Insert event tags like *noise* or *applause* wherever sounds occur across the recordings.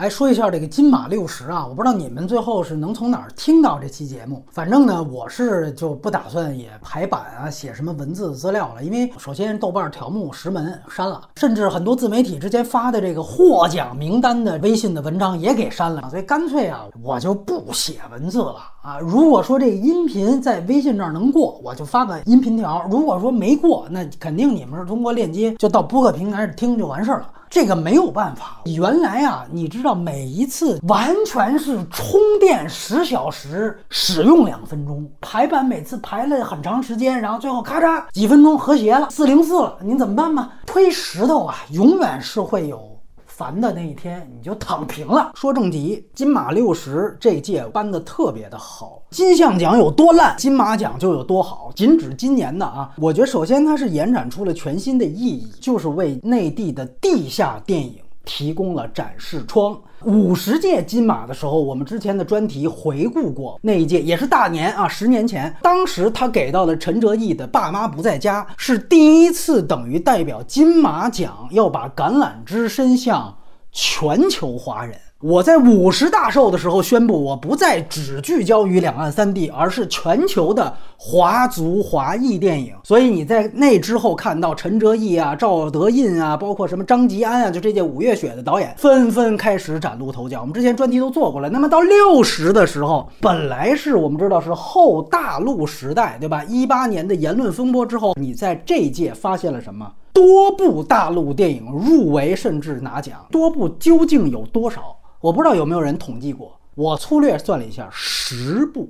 哎，说一下这个金马六十啊，我不知道你们最后是能从哪儿听到这期节目。反正呢，我是就不打算也排版啊，写什么文字资料了。因为首先豆瓣条目石门删了，甚至很多自媒体之前发的这个获奖名单的微信的文章也给删了。所以干脆啊，我就不写文字了啊。如果说这音频在微信这儿能过，我就发个音频条；如果说没过，那肯定你们是通过链接就到播客平台听就完事儿了。这个没有办法，原来啊，你知道每一次完全是充电十小时，使用两分钟，排版每次排了很长时间，然后最后咔嚓几分钟和谐了，四零四了，您怎么办吧？推石头啊，永远是会有。烦的那一天你就躺平了。说正题，金马六十这届颁的特别的好，金像奖有多烂，金马奖就有多好。仅指今年的啊，我觉得首先它是延展出了全新的意义，就是为内地的地下电影提供了展示窗。五十届金马的时候，我们之前的专题回顾过那一届，也是大年啊，十年前，当时他给到了陈哲艺的《爸妈不在家》，是第一次等于代表金马奖要把橄榄枝伸向全球华人。我在五十大寿的时候宣布，我不再只聚焦于两岸三地，而是全球的华族华裔电影。所以你在那之后看到陈哲艺啊、赵德胤啊，包括什么张吉安啊，就这届五月雪的导演纷纷开始崭露头角。我们之前专题都做过了。那么到六十的时候，本来是我们知道是后大陆时代，对吧？一八年的言论风波之后，你在这届发现了什么？多部大陆电影入围甚至拿奖，多部究竟有多少？我不知道有没有人统计过，我粗略算了一下，十部。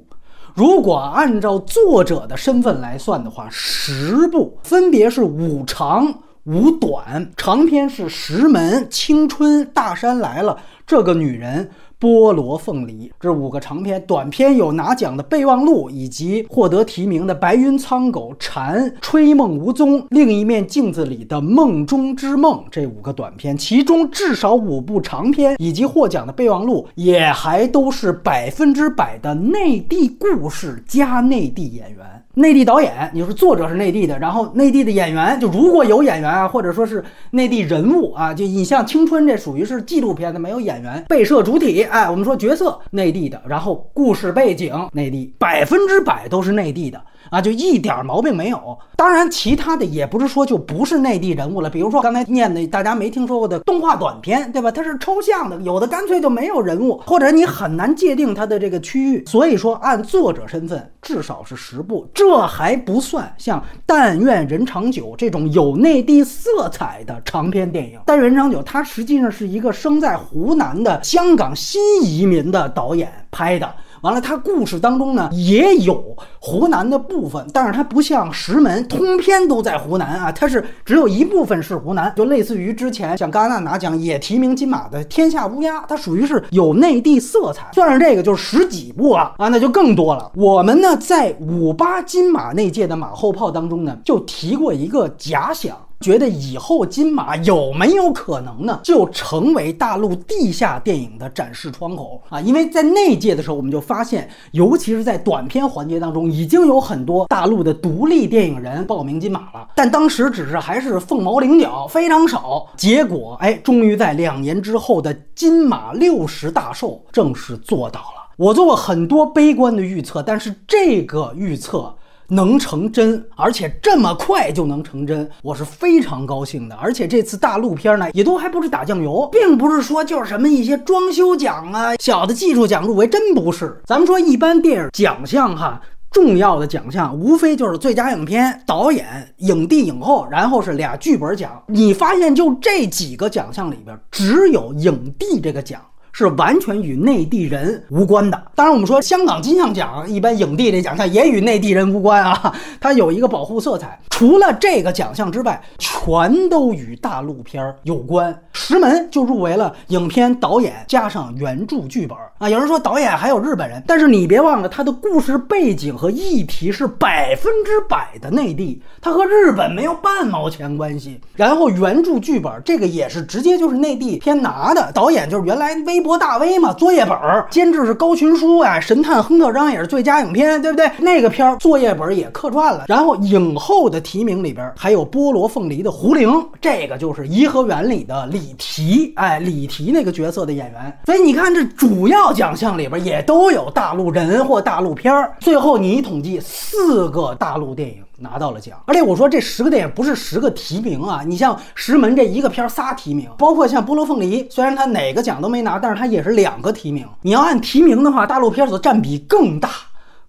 如果按照作者的身份来算的话，十部分别是五长五短，长篇是《石门》《青春》《大山来了》，这个女人。菠萝凤梨这五个长篇，短篇有拿奖的备忘录，以及获得提名的白云苍狗、蝉、吹梦无踪、另一面镜子里的梦中之梦这五个短片，其中至少五部长篇以及获奖的备忘录，也还都是百分之百的内地故事加内地演员。内地导演，你说作者是内地的，然后内地的演员，就如果有演员啊，或者说是内地人物啊，就你像《青春》这属于是纪录片的，没有演员，被摄主体，哎，我们说角色内地的，然后故事背景内地，百分之百都是内地的。啊，就一点毛病没有。当然，其他的也不是说就不是内地人物了。比如说刚才念的大家没听说过的动画短片，对吧？它是抽象的，有的干脆就没有人物，或者你很难界定它的这个区域。所以说，按作者身份，至少是十部，这还不算像《但愿人长久》这种有内地色彩的长篇电影。《但愿人长久》它实际上是一个生在湖南的香港新移民的导演拍的。完了，它故事当中呢也有湖南的部分，但是它不像石门通篇都在湖南啊，它是只有一部分是湖南，就类似于之前像戛纳拿奖也提名金马的《天下乌鸦》，它属于是有内地色彩，算上这个就是十几部了啊，那就更多了。我们呢在五八金马那届的马后炮当中呢，就提过一个假想。觉得以后金马有没有可能呢，就成为大陆地下电影的展示窗口啊？因为在那届的时候，我们就发现，尤其是在短片环节当中，已经有很多大陆的独立电影人报名金马了，但当时只是还是凤毛麟角，非常少。结果，哎，终于在两年之后的金马六十大寿正式做到了。我做过很多悲观的预测，但是这个预测。能成真，而且这么快就能成真，我是非常高兴的。而且这次大陆片呢，也都还不是打酱油，并不是说就是什么一些装修奖啊、小的技术奖入围，真不是。咱们说一般电影奖项哈，重要的奖项无非就是最佳影片、导演、影帝、影后，然后是俩剧本奖。你发现就这几个奖项里边，只有影帝这个奖。是完全与内地人无关的。当然，我们说香港金像奖一般影帝这奖项也与内地人无关啊，它有一个保护色彩。除了这个奖项之外，全都与大陆片儿有关。石门就入围了影片导演加上原著剧本啊。有人说导演还有日本人，但是你别忘了，他的故事背景和议题是百分之百的内地，他和日本没有半毛钱关系。然后原著剧本这个也是直接就是内地片拿的，导演就是原来微博。国大威嘛，作业本儿，监制是高群书啊，神探亨特章也是最佳影片，对不对？那个片儿作业本也客串了，然后影后的提名里边还有菠萝凤梨的胡玲，这个就是颐和园里的李提，哎，李提那个角色的演员。所以你看，这主要奖项里边也都有大陆人或大陆片儿。最后你一统计，四个大陆电影。拿到了奖，而且我说这十个电影不是十个提名啊，你像《石门》这一个片仨提名，包括像《菠萝凤梨》，虽然它哪个奖都没拿，但是它也是两个提名。你要按提名的话，大陆片所占比更大，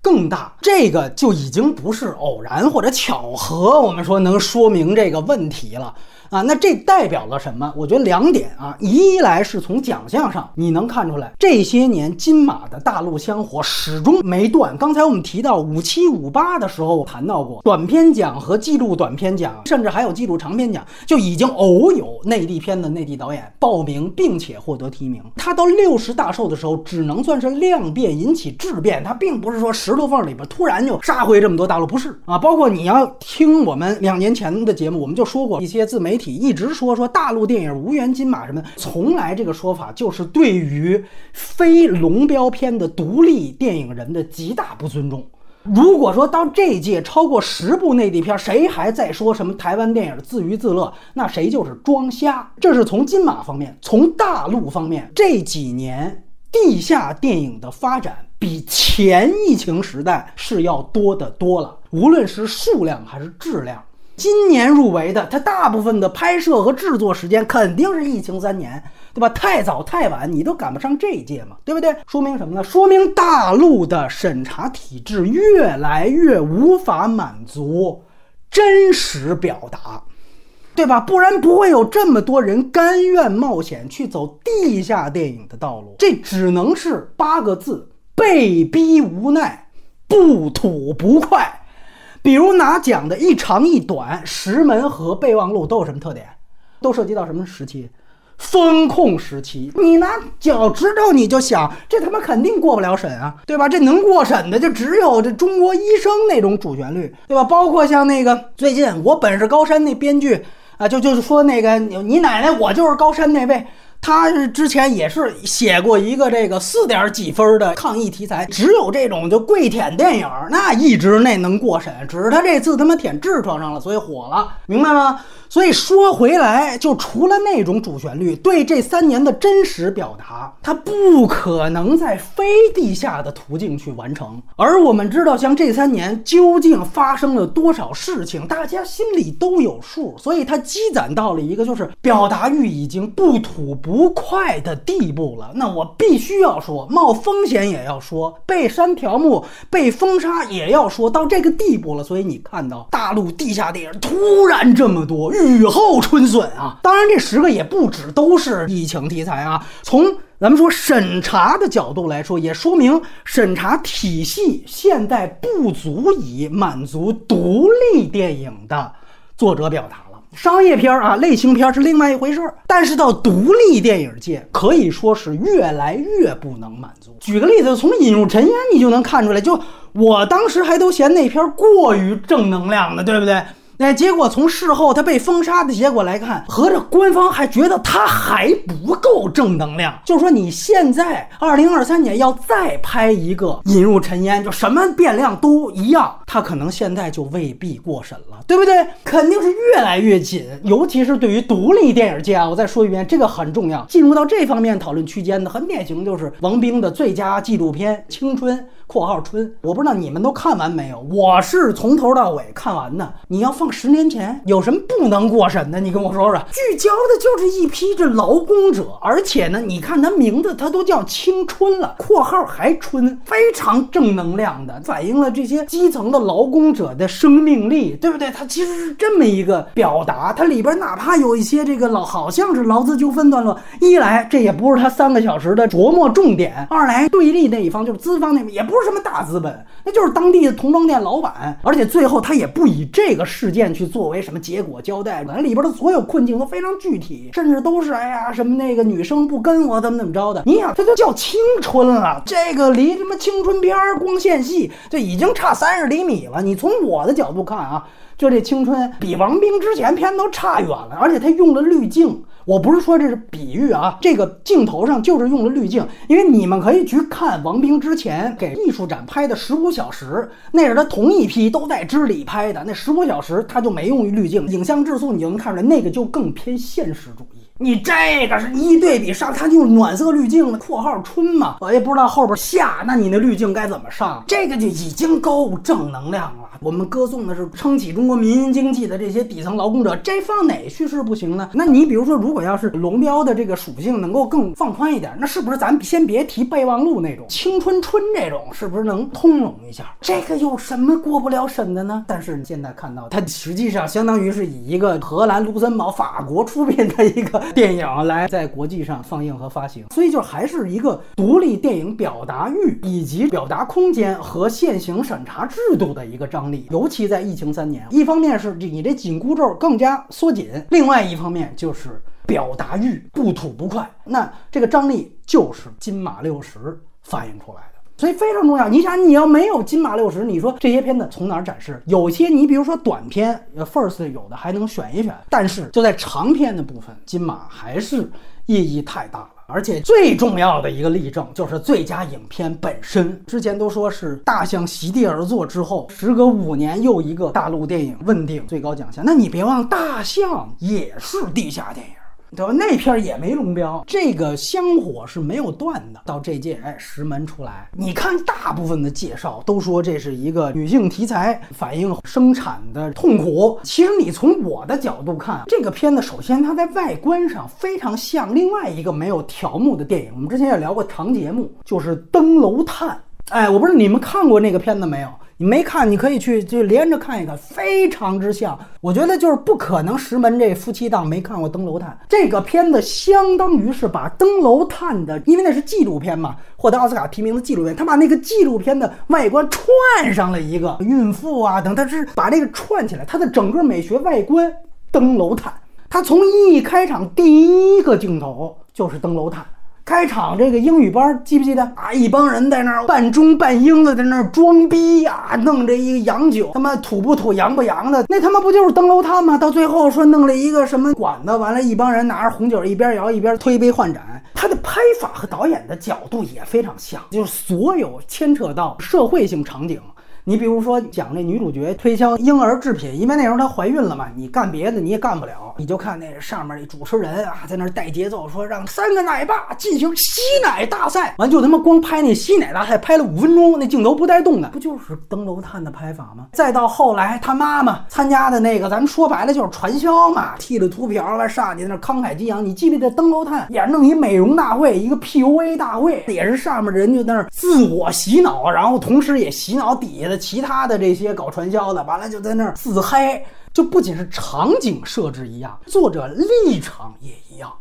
更大，这个就已经不是偶然或者巧合，我们说能说明这个问题了。啊，那这代表了什么？我觉得两点啊，一来是从奖项上你能看出来，这些年金马的大陆香火始终没断。刚才我们提到五七五八的时候谈到过，短片奖和纪录短片奖，甚至还有纪录长片奖，就已经偶有内地片的内地导演报名并且获得提名。他到六十大寿的时候，只能算是量变引起质变，他并不是说石头缝里边突然就杀回这么多大陆，不是啊。包括你要听我们两年前的节目，我们就说过一些自媒体。体一直说说大陆电影无缘金马什么，从来这个说法就是对于非龙标片的独立电影人的极大不尊重。如果说到这届超过十部内地片，谁还在说什么台湾电影自娱自乐，那谁就是装瞎。这是从金马方面，从大陆方面，这几年地下电影的发展比前疫情时代是要多得多了，无论是数量还是质量。今年入围的，它大部分的拍摄和制作时间肯定是疫情三年，对吧？太早太晚，你都赶不上这一届嘛，对不对？说明什么呢？说明大陆的审查体制越来越无法满足真实表达，对吧？不然不会有这么多人甘愿冒险去走地下电影的道路。这只能是八个字：被逼无奈，不吐不快。比如拿奖的一长一短，石门和备忘录都有什么特点？都涉及到什么时期？风控时期。你拿脚趾头你就想，这他妈肯定过不了审啊，对吧？这能过审的就只有这中国医生那种主旋律，对吧？包括像那个最近我本是高山那编剧啊，就就是说那个你奶奶我就是高山那位。他之前也是写过一个这个四点几分的抗议题材，只有这种就跪舔电影，那一直那能过审，只是他这次他妈舔痔疮上了，所以火了，明白吗？所以说回来，就除了那种主旋律，对这三年的真实表达，它不可能在非地下的途径去完成。而我们知道，像这三年究竟发生了多少事情，大家心里都有数。所以它积攒到了一个就是表达欲已经不吐不快的地步了。那我必须要说，冒风险也要说，被删条目、被封杀也要说到这个地步了。所以你看到大陆地下电影突然这么多。雨后春笋啊！当然，这十个也不止都是疫情题材啊。从咱们说审查的角度来说，也说明审查体系现在不足以满足独立电影的作者表达了。商业片啊，类型片是另外一回事儿，但是到独立电影界，可以说是越来越不能满足。举个例子，从《引入尘烟》你就能看出来，就我当时还都嫌那片过于正能量的，对不对？那结果从事后他被封杀的结果来看，合着官方还觉得他还不够正能量。就是说你现在二零二三年要再拍一个《引入尘烟》，就什么变量都一样，他可能现在就未必过审了，对不对？肯定是越来越紧，尤其是对于独立电影界啊，我再说一遍，这个很重要。进入到这方面讨论区间的，很典型就是王冰的最佳纪录片《青春》。括号春，我不知道你们都看完没有？我是从头到尾看完的。你要放十年前，有什么不能过审的？你跟我说说。聚焦的就是一批这劳工者，而且呢，你看他名字，他都叫青春了，括号还春，非常正能量的，反映了这些基层的劳工者的生命力，对不对？它其实是这么一个表达。它里边哪怕有一些这个老，好像是劳资纠纷段落，一来这也不是他三个小时的琢磨重点，二来对立那一方就是资方那边也不是。什么大资本，那就是当地的童装店老板，而且最后他也不以这个事件去作为什么结果交代，那里边的所有困境都非常具体，甚至都是哎呀什么那个女生不跟我怎么怎么着的。你想，这都叫青春了，这个离什么青春片光线戏就已经差三十厘米了。你从我的角度看啊，就这青春比王冰之前片都差远了，而且他用的滤镜。我不是说这是比喻啊，这个镜头上就是用了滤镜，因为你们可以去看王冰之前给艺术展拍的十五小时，那是他同一批都在知里拍的，那十五小时他就没用滤镜，影像质素你就能看出来，那个就更偏现实主义。你这个是一对比上，它用暖色滤镜括号春嘛，我也不知道后边夏，那你那滤镜该怎么上？这个就已经够正能量了。我们歌颂的是撑起中国民营经济的这些底层劳工者，这放哪叙事不行呢？那你比如说，如果要是龙标的这个属性能够更放宽一点，那是不是咱先别提备忘录那种青春春这种，是不是能通融一下？这个有什么过不了审的呢？但是你现在看到，它实际上相当于是以一个荷兰、卢森堡、法国出品的一个 *laughs* 电影来在国际上放映和发行，所以就还是一个独立电影表达欲以及表达空间和现行审查制度的一个张力。尤其在疫情三年，一方面是你这紧箍咒更加缩紧，另外一方面就是表达欲不吐不快。那这个张力就是金马六十反映出来，所以非常重要。你想，你要没有金马六十，你说这些片子从哪儿展示？有些你比如说短片，first 有的还能选一选，但是就在长片的部分，金马还是意义太大了。而且最重要的一个例证就是最佳影片本身。之前都说是大象席地而坐之后，时隔五年又一个大陆电影问鼎最高奖项。那你别忘，大象也是地下电影。对吧？那片儿也没龙标，这个香火是没有断的。到这届，哎，石门出来，你看大部分的介绍都说这是一个女性题材，反映生产的痛苦。其实你从我的角度看，这个片子首先它在外观上非常像另外一个没有条目的电影。我们之前也聊过长节目，就是《登楼探》。哎，我不知道你们看过那个片子没有？你没看，你可以去就连着看一看，非常之像。我觉得就是不可能石门这夫妻档没看过《登楼探》这个片子，相当于是把《登楼探》的，因为那是纪录片嘛，获得奥斯卡提名的纪录片，他把那个纪录片的外观串上了一个孕妇啊等，他是把这个串起来，它的整个美学外观《登楼探》，它从一开场第一个镜头就是《登楼探》。开场这个英语班记不记得啊？一帮人在那儿半中半英的在那儿装逼呀，弄这一个洋酒，他妈土不土洋不洋的，那他妈不就是登楼探吗？到最后说弄了一个什么馆子，完了，一帮人拿着红酒一边摇一边推杯换盏，他的拍法和导演的角度也非常像，就是所有牵扯到社会性场景。你比如说讲那女主角推销婴儿制品，因为那时候她怀孕了嘛，你干别的你也干不了，你就看那上面那主持人啊，在那带节奏，说让三个奶爸进行吸奶大赛，完就他妈光拍那吸奶大赛，拍了五分钟，那镜头不带动的，不就是登楼探的拍法吗？再到后来他妈妈参加的那个，咱们说白了就是传销嘛，剃了秃瓢完上去那慷慨激昂，你记不记得登楼探也是弄一美容大会，一个 PUA 大会，也是上面人就在那自我洗脑，然后同时也洗脑底下。其他的这些搞传销的，完了就在那儿自嗨，就不仅是场景设置一样，作者立场也一样，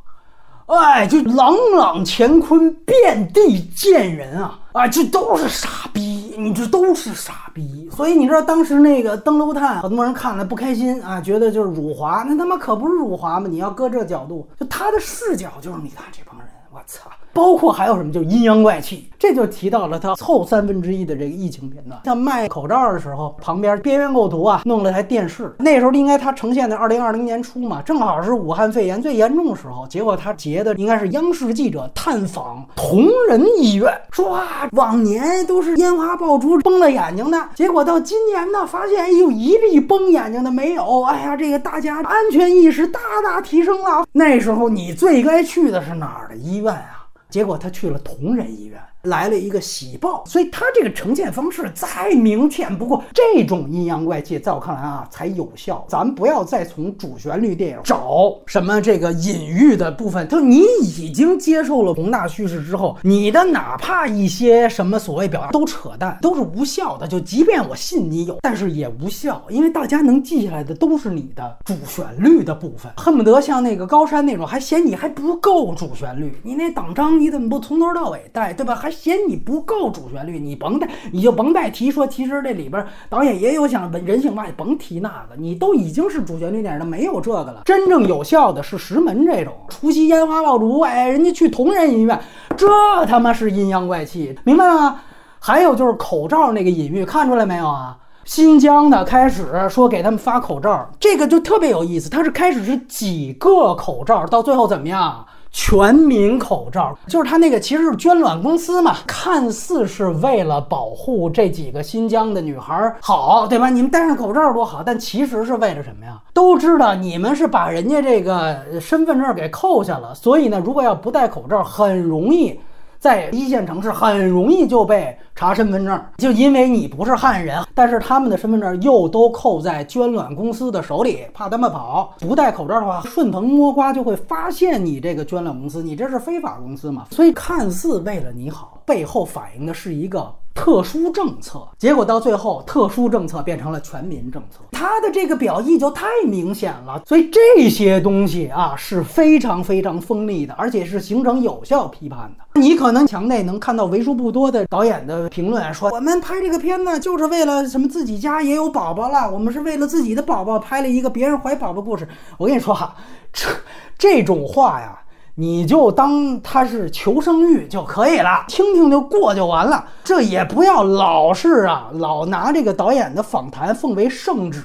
哎，就朗朗乾坤，遍地见人啊，啊，这都是傻逼，你这都是傻逼。所以你知道当时那个登楼探，很多人看了不开心啊，觉得就是辱华，那他妈可不是辱华吗？你要搁这角度，就他的视角就是你看这帮人，我操。包括还有什么，就阴阳怪气，这就提到了他后三分之一的这个疫情片段。像卖口罩的时候，旁边边缘构图啊，弄了台电视。那时候应该他呈现的二零二零年初嘛，正好是武汉肺炎最严重的时候。结果他截的应该是央视记者探访同仁医院，说啊，往年都是烟花爆竹崩了眼睛的，结果到今年呢，发现哎呦一粒崩眼睛的没有。哎呀，这个大家安全意识大大提升了。那时候你最该去的是哪儿的医院啊？结果他去了同仁医院。来了一个喜报，所以他这个呈现方式再明显不过。这种阴阳怪气，在我看来啊，才有效。咱不要再从主旋律电影找什么这个隐喻的部分。就你已经接受了宏大叙事之后，你的哪怕一些什么所谓表达都扯淡，都是无效的。就即便我信你有，但是也无效，因为大家能记下来的都是你的主旋律的部分，恨不得像那个高山那种，还嫌你还不够主旋律。你那党章你怎么不从头到尾带，对吧？还。嫌你不够主旋律，你甭带，你就甭带提说，其实这里边导演也有想人性化，甭提那个，你都已经是主旋律电影了，没有这个了。真正有效的是石门这种，除夕烟花爆竹，哎，人家去同仁医院，这他妈是阴阳怪气，明白吗？还有就是口罩那个隐喻，看出来没有啊？新疆的开始说给他们发口罩，这个就特别有意思。他是开始是几个口罩，到最后怎么样？全民口罩，就是他那个其实是捐卵公司嘛，看似是为了保护这几个新疆的女孩好，对吧？你们戴上口罩多好，但其实是为了什么呀？都知道你们是把人家这个身份证给扣下了，所以呢，如果要不戴口罩，很容易。在一线城市很容易就被查身份证，就因为你不是汉人，但是他们的身份证又都扣在捐卵公司的手里，怕他们跑。不戴口罩的话，顺藤摸瓜就会发现你这个捐卵公司，你这是非法公司嘛？所以看似为了你好，背后反映的是一个。特殊政策，结果到最后，特殊政策变成了全民政策，他的这个表意就太明显了。所以这些东西啊是非常非常锋利的，而且是形成有效批判的。你可能墙内能看到为数不多的导演的评论，说我们拍这个片子就是为了什么自己家也有宝宝了，我们是为了自己的宝宝拍了一个别人怀宝宝故事。我跟你说哈，这这种话呀。你就当他是求生欲就可以了，听听就过就完了。这也不要老是啊，老拿这个导演的访谈奉为圣旨。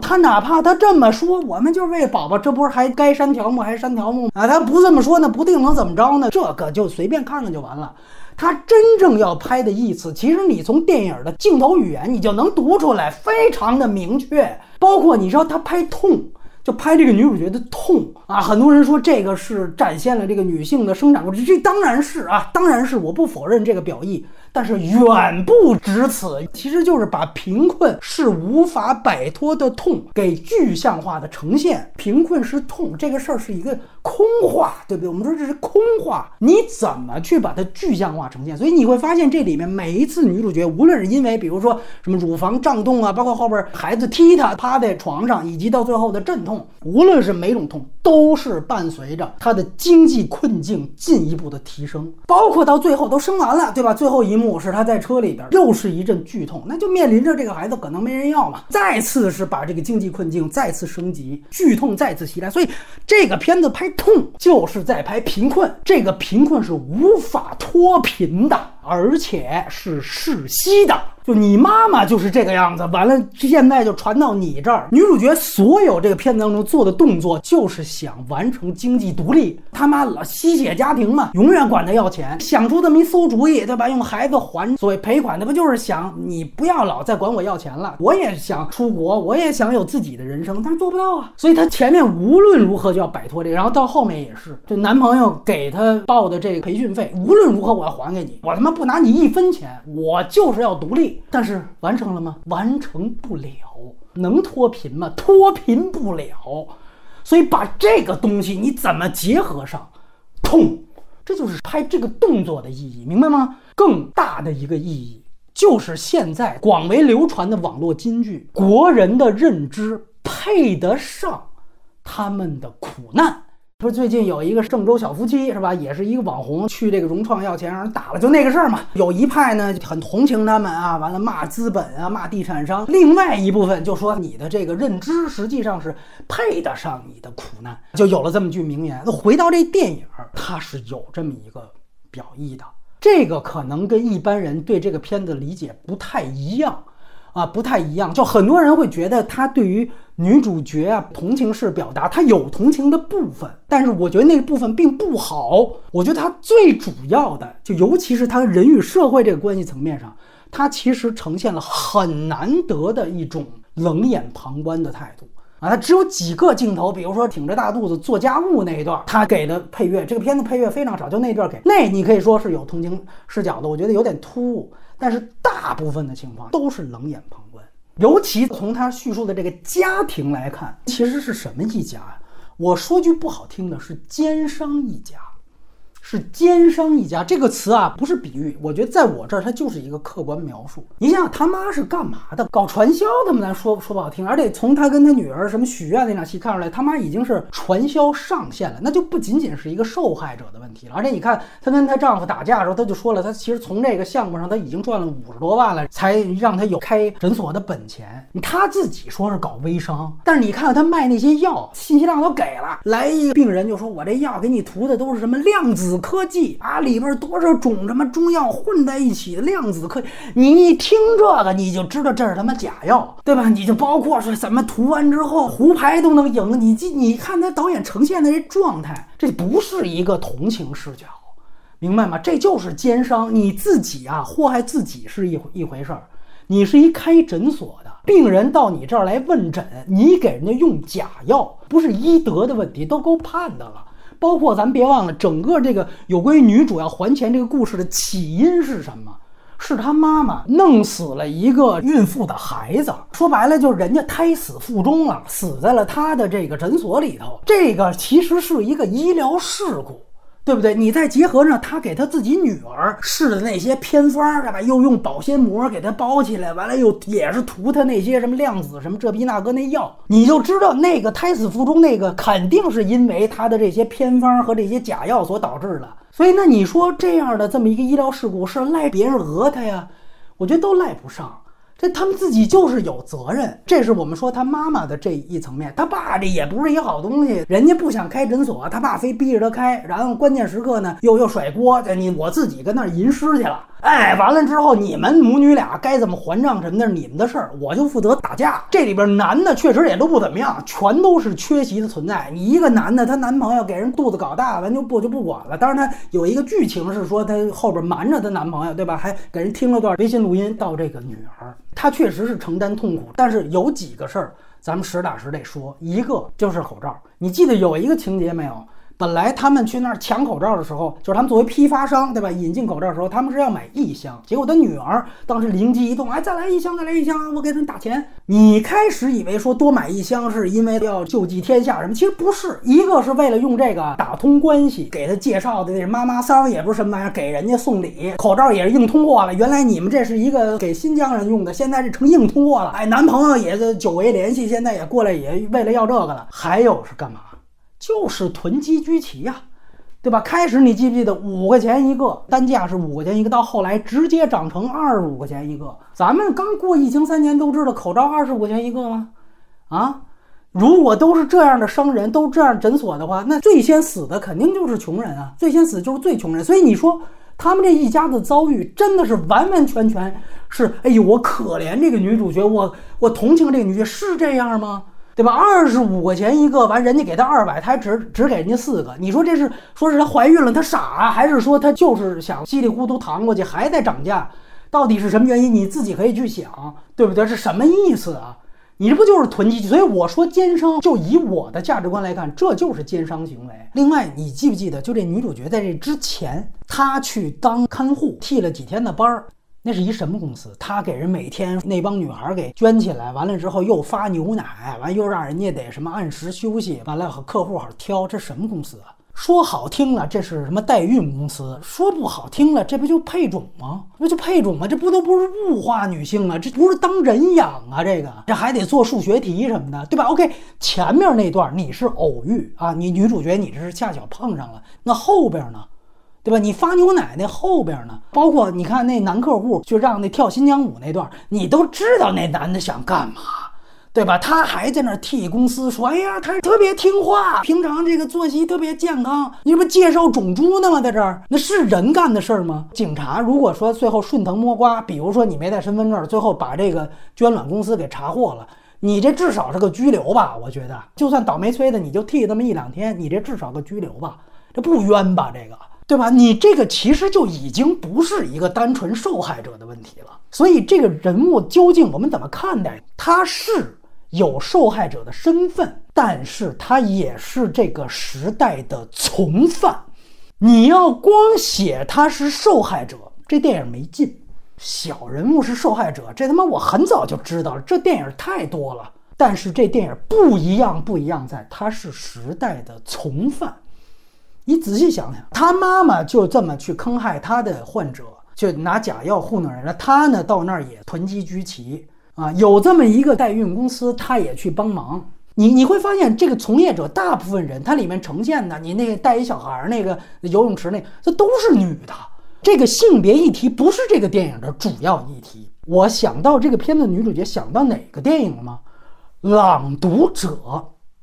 他哪怕他这么说，我们就是为宝宝，这不是还该删条目还删条目啊？他不这么说，那不定能怎么着呢？这个就随便看看就完了。他真正要拍的意思，其实你从电影的镜头语言你就能读出来，非常的明确。包括你知道他拍痛。就拍这个女主角的痛啊，很多人说这个是展现了这个女性的生长过程，这当然是啊，当然是我不否认这个表意。但是远不止此，其实就是把贫困是无法摆脱的痛给具象化的呈现。贫困是痛这个事儿是一个空话，对不对？我们说这是空话，你怎么去把它具象化呈现？所以你会发现这里面每一次女主角，无论是因为比如说什么乳房胀痛啊，包括后边孩子踢她趴在床上，以及到最后的阵痛，无论是哪种痛，都是伴随着她的经济困境进一步的提升，包括到最后都生完了，对吧？最后一幕。是她在车里边，又是一阵剧痛，那就面临着这个孩子可能没人要嘛。再次是把这个经济困境再次升级，剧痛再次袭来，所以这个片子拍痛就是在拍贫困，这个贫困是无法脱贫的，而且是世袭的。就你妈妈就是这个样子，完了现在就传到你这儿。女主角所有这个片子当中做的动作，就是想完成经济独立。他妈老吸血家庭嘛，永远管他要钱，想出这么一馊主意，对吧？用孩子还所谓赔款，那不就是想你不要老再管我要钱了？我也想出国，我也想有自己的人生，但是做不到啊。所以她前面无论如何就要摆脱这个，然后到后面也是，这男朋友给她报的这个培训费，无论如何我要还给你，我他妈不拿你一分钱，我就是要独立。但是完成了吗？完成不了。能脱贫吗？脱贫不了。所以把这个东西你怎么结合上？痛，这就是拍这个动作的意义，明白吗？更大的一个意义就是现在广为流传的网络金句，国人的认知配得上他们的苦难。说最近有一个郑州小夫妻是吧，也是一个网红，去这个融创要钱，让人打了，就那个事儿嘛。有一派呢很同情他们啊，完了骂资本啊，骂地产商；另外一部分就说你的这个认知实际上是配得上你的苦难，就有了这么句名言。那回到这电影，它是有这么一个表意的，这个可能跟一般人对这个片子理解不太一样。啊，不太一样，就很多人会觉得他对于女主角啊同情式表达，他有同情的部分，但是我觉得那个部分并不好。我觉得他最主要的，就尤其是他人与社会这个关系层面上，他其实呈现了很难得的一种冷眼旁观的态度啊。他只有几个镜头，比如说挺着大肚子做家务那一段，他给的配乐，这个片子配乐非常少，就那段给那，你可以说是有同情视角的，我觉得有点突兀。但是大部分的情况都是冷眼旁观，尤其从他叙述的这个家庭来看，其实是什么一家啊？我说句不好听的，是奸商一家。是奸商一家这个词啊，不是比喻，我觉得在我这儿它就是一个客观描述。你想想他妈是干嘛的？搞传销的嘛？咱说说不好听，而且从他跟他女儿什么许愿那场戏看出来，他妈已经是传销上线了，那就不仅仅是一个受害者的问题了。而且你看她跟她丈夫打架的时候，她就说了，她其实从这个项目上她已经赚了五十多万了，才让她有开诊所的本钱。她自己说是搞微商，但是你看她卖那些药，信息量都给了，来一个病人就说我这药给你涂的都是什么量子。科技啊，里边多少种什么中药混在一起的量子科技，你一听这个你就知道这是他妈假药，对吧？你就包括说什么涂完之后胡牌都能赢，你这你看他导演呈现的这状态，这不是一个同情视角，明白吗？这就是奸商，你自己啊祸害自己是一一回事儿，你是一开诊所的。病人到你这儿来问诊，你给人家用假药，不是医德的问题，都够判的了。包括咱别忘了，整个这个有关于女主要还钱这个故事的起因是什么？是她妈妈弄死了一个孕妇的孩子。说白了，就是人家胎死腹中了，死在了她的这个诊所里头。这个其实是一个医疗事故。对不对？你再结合上他给他自己女儿试的那些偏方，对吧？又用保鲜膜给他包起来，完了又也是涂他那些什么量子什么这逼那个那药，你就知道那个胎死腹中那个肯定是因为他的这些偏方和这些假药所导致的。所以那你说这样的这么一个医疗事故是赖别人讹他呀？我觉得都赖不上。这他们自己就是有责任，这是我们说他妈妈的这一层面。他爸这也不是一好东西，人家不想开诊所，他爸非逼着他开，然后关键时刻呢又又甩锅，你我自己跟那儿吟诗去了。哎，完了之后你们母女俩该怎么还账什么的，你们的事儿，我就负责打架。这里边男的确实也都不怎么样，全都是缺席的存在。你一个男的，他男朋友给人肚子搞大，完就不就不管了。当然他有一个剧情是说他后边瞒着他男朋友，对吧？还给人听了段微信录音到这个女儿。他确实是承担痛苦，但是有几个事儿，咱们实打实得说。一个就是口罩，你记得有一个情节没有？本来他们去那儿抢口罩的时候，就是他们作为批发商，对吧？引进口罩的时候，他们是要买一箱。结果他女儿当时灵机一动，哎，再来一箱，再来一箱，我给他们打钱。你开始以为说多买一箱是因为要救济天下什么？其实不是，一个是为了用这个打通关系，给他介绍的那妈妈桑也不是什么玩意儿，给人家送礼，口罩也是硬通货了。原来你们这是一个给新疆人用的，现在这成硬通货了。哎，男朋友也是久违联系，现在也过来也为了要这个了。还有是干嘛？就是囤积居奇呀，对吧？开始你记不记得五块钱一个单价是五块钱一个，到后来直接涨成二十五块钱一个。咱们刚过疫情三年都知道口罩二十五块钱一个吗？啊，如果都是这样的商人，都这样诊所的话，那最先死的肯定就是穷人啊！最先死就是最穷人。所以你说他们这一家子遭遇真的是完完全全是，哎呦，我可怜这个女主角，我我同情这个女角，是这样吗？对吧？二十五块钱一个，完人家给他二百，他还只只给人家四个。你说这是说是她怀孕了，她傻，还是说她就是想稀里糊涂扛过去，还在涨价？到底是什么原因？你自己可以去想，对不对？是什么意思啊？你这不就是囤积？所以我说奸商，就以我的价值观来看，这就是奸商行为。另外，你记不记得，就这女主角在这之前，她去当看护，替了几天的班儿。那是一什么公司？他给人每天那帮女孩给捐起来，完了之后又发牛奶，完又让人家得什么按时休息，完了和客户好挑，这什么公司啊？说好听了这是什么代孕公司，说不好听了这不就配种吗？不就配种吗？这不都不是物化女性啊？这不是当人养啊？这个这还得做数学题什么的，对吧？OK，前面那段你是偶遇啊，你女主角你这是恰巧碰上了，那后边呢？对吧？你发牛奶那后边呢？包括你看那男客户就让那跳新疆舞那段，你都知道那男的想干嘛，对吧？他还在那替公司说：“哎呀，他特别听话，平常这个作息特别健康。”你这不介绍种猪呢吗？在这儿，那是人干的事儿吗？警察如果说最后顺藤摸瓜，比如说你没带身份证，最后把这个捐卵公司给查获了，你这至少是个拘留吧？我觉得，就算倒霉催的，你就替那么一两天，你这至少个拘留吧？这不冤吧？这个。对吧？你这个其实就已经不是一个单纯受害者的问题了。所以这个人物究竟我们怎么看待？他是有受害者的身份，但是他也是这个时代的从犯。你要光写他是受害者，这电影没劲。小人物是受害者，这他妈我很早就知道了。这电影太多了，但是这电影不一样，不一样在他是时代的从犯。你仔细想想，他妈妈就这么去坑害他的患者，就拿假药糊弄人了。他呢，到那儿也囤积居奇啊，有这么一个代孕公司，他也去帮忙。你你会发现，这个从业者大部分人，他里面呈现的，你那个带一小孩儿那个游泳池那，这都是女的。这个性别议题不是这个电影的主要议题。我想到这个片子女主角，想到哪个电影了吗？《朗读者》。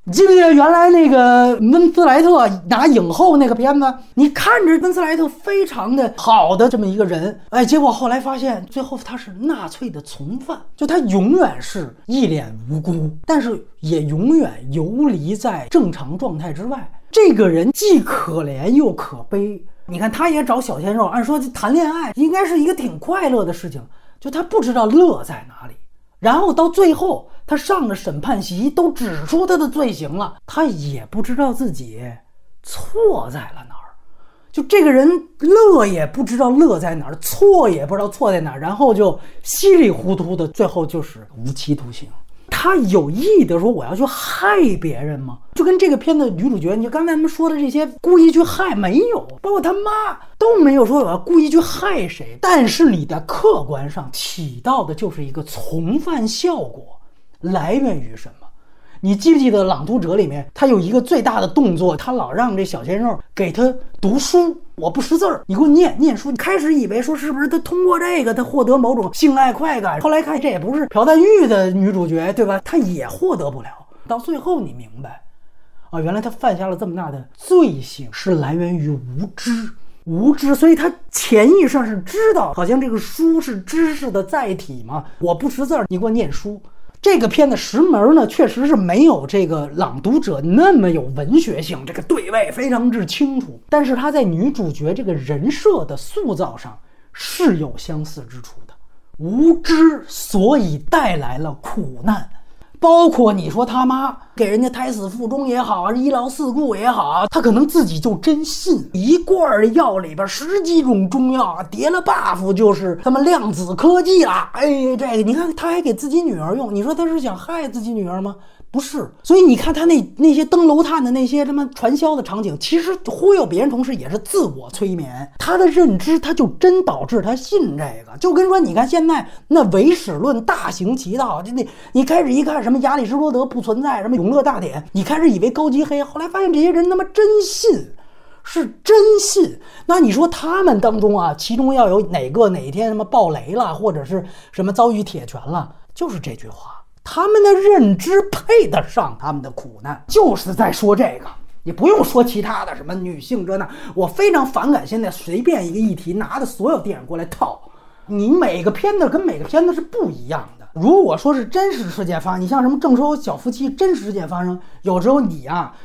你记不记得原来那个温斯莱特拿影后那个片子？你看着温斯莱特非常的好的这么一个人，哎，结果后来发现最后他是纳粹的从犯，就他永远是一脸无辜，但是也永远游离在正常状态之外。这个人既可怜又可悲。你看，他也找小鲜肉，按说谈恋爱应该是一个挺快乐的事情，就他不知道乐在哪里。然后到最后，他上了审判席，都指出他的罪行了，他也不知道自己错在了哪儿。就这个人乐也不知道乐在哪儿，错也不知道错在哪儿，然后就稀里糊涂的，最后就是无期徒刑。他有意的说我要去害别人吗？就跟这个片子女主角，你刚才咱们说的这些故意去害没有，包括他妈都没有说我要故意去害谁。但是你的客观上起到的就是一个从犯效果，来源于什么？你记不记得《朗读者》里面，他有一个最大的动作，他老让这小鲜肉给他读书。我不识字儿，你给我念念书。你开始以为说是不是他通过这个他获得某种性爱快感，后来看这也不是朴赞玉的女主角，对吧？他也获得不了。到最后你明白，啊，原来他犯下了这么大的罪行，是来源于无知，无知。所以他潜意识上是知道，好像这个书是知识的载体嘛。我不识字儿，你给我念书。这个片的石门呢，确实是没有这个朗读者那么有文学性，这个对位非常之清楚。但是他在女主角这个人设的塑造上是有相似之处的，无知所以带来了苦难。包括你说他妈给人家胎死腹中也好，医疗事故也好，他可能自己就真信一罐药里边十几种中药叠了 buff 就是他妈量子科技了。哎，这个你看他还给自己女儿用，你说他是想害自己女儿吗？不是，所以你看他那那些登楼探的那些他妈传销的场景，其实忽悠别人同时也是自我催眠。他的认知他就真导致他信这个，就跟说你看现在那唯史论大行其道，就那你开始一看什么亚里士多德不存在，什么永乐大典，你开始以为高级黑，后来发现这些人他妈真信，是真信。那你说他们当中啊，其中要有哪个哪天什么爆雷了，或者是什么遭遇铁拳了，就是这句话。他们的认知配得上他们的苦难，就是在说这个，你不用说其他的什么女性这那。我非常反感现在随便一个议题拿的所有电影过来套，你每个片子跟每个片子是不一样的。如果说是真实事件发生，你像什么郑州小夫妻真实事件发生，有时候你啊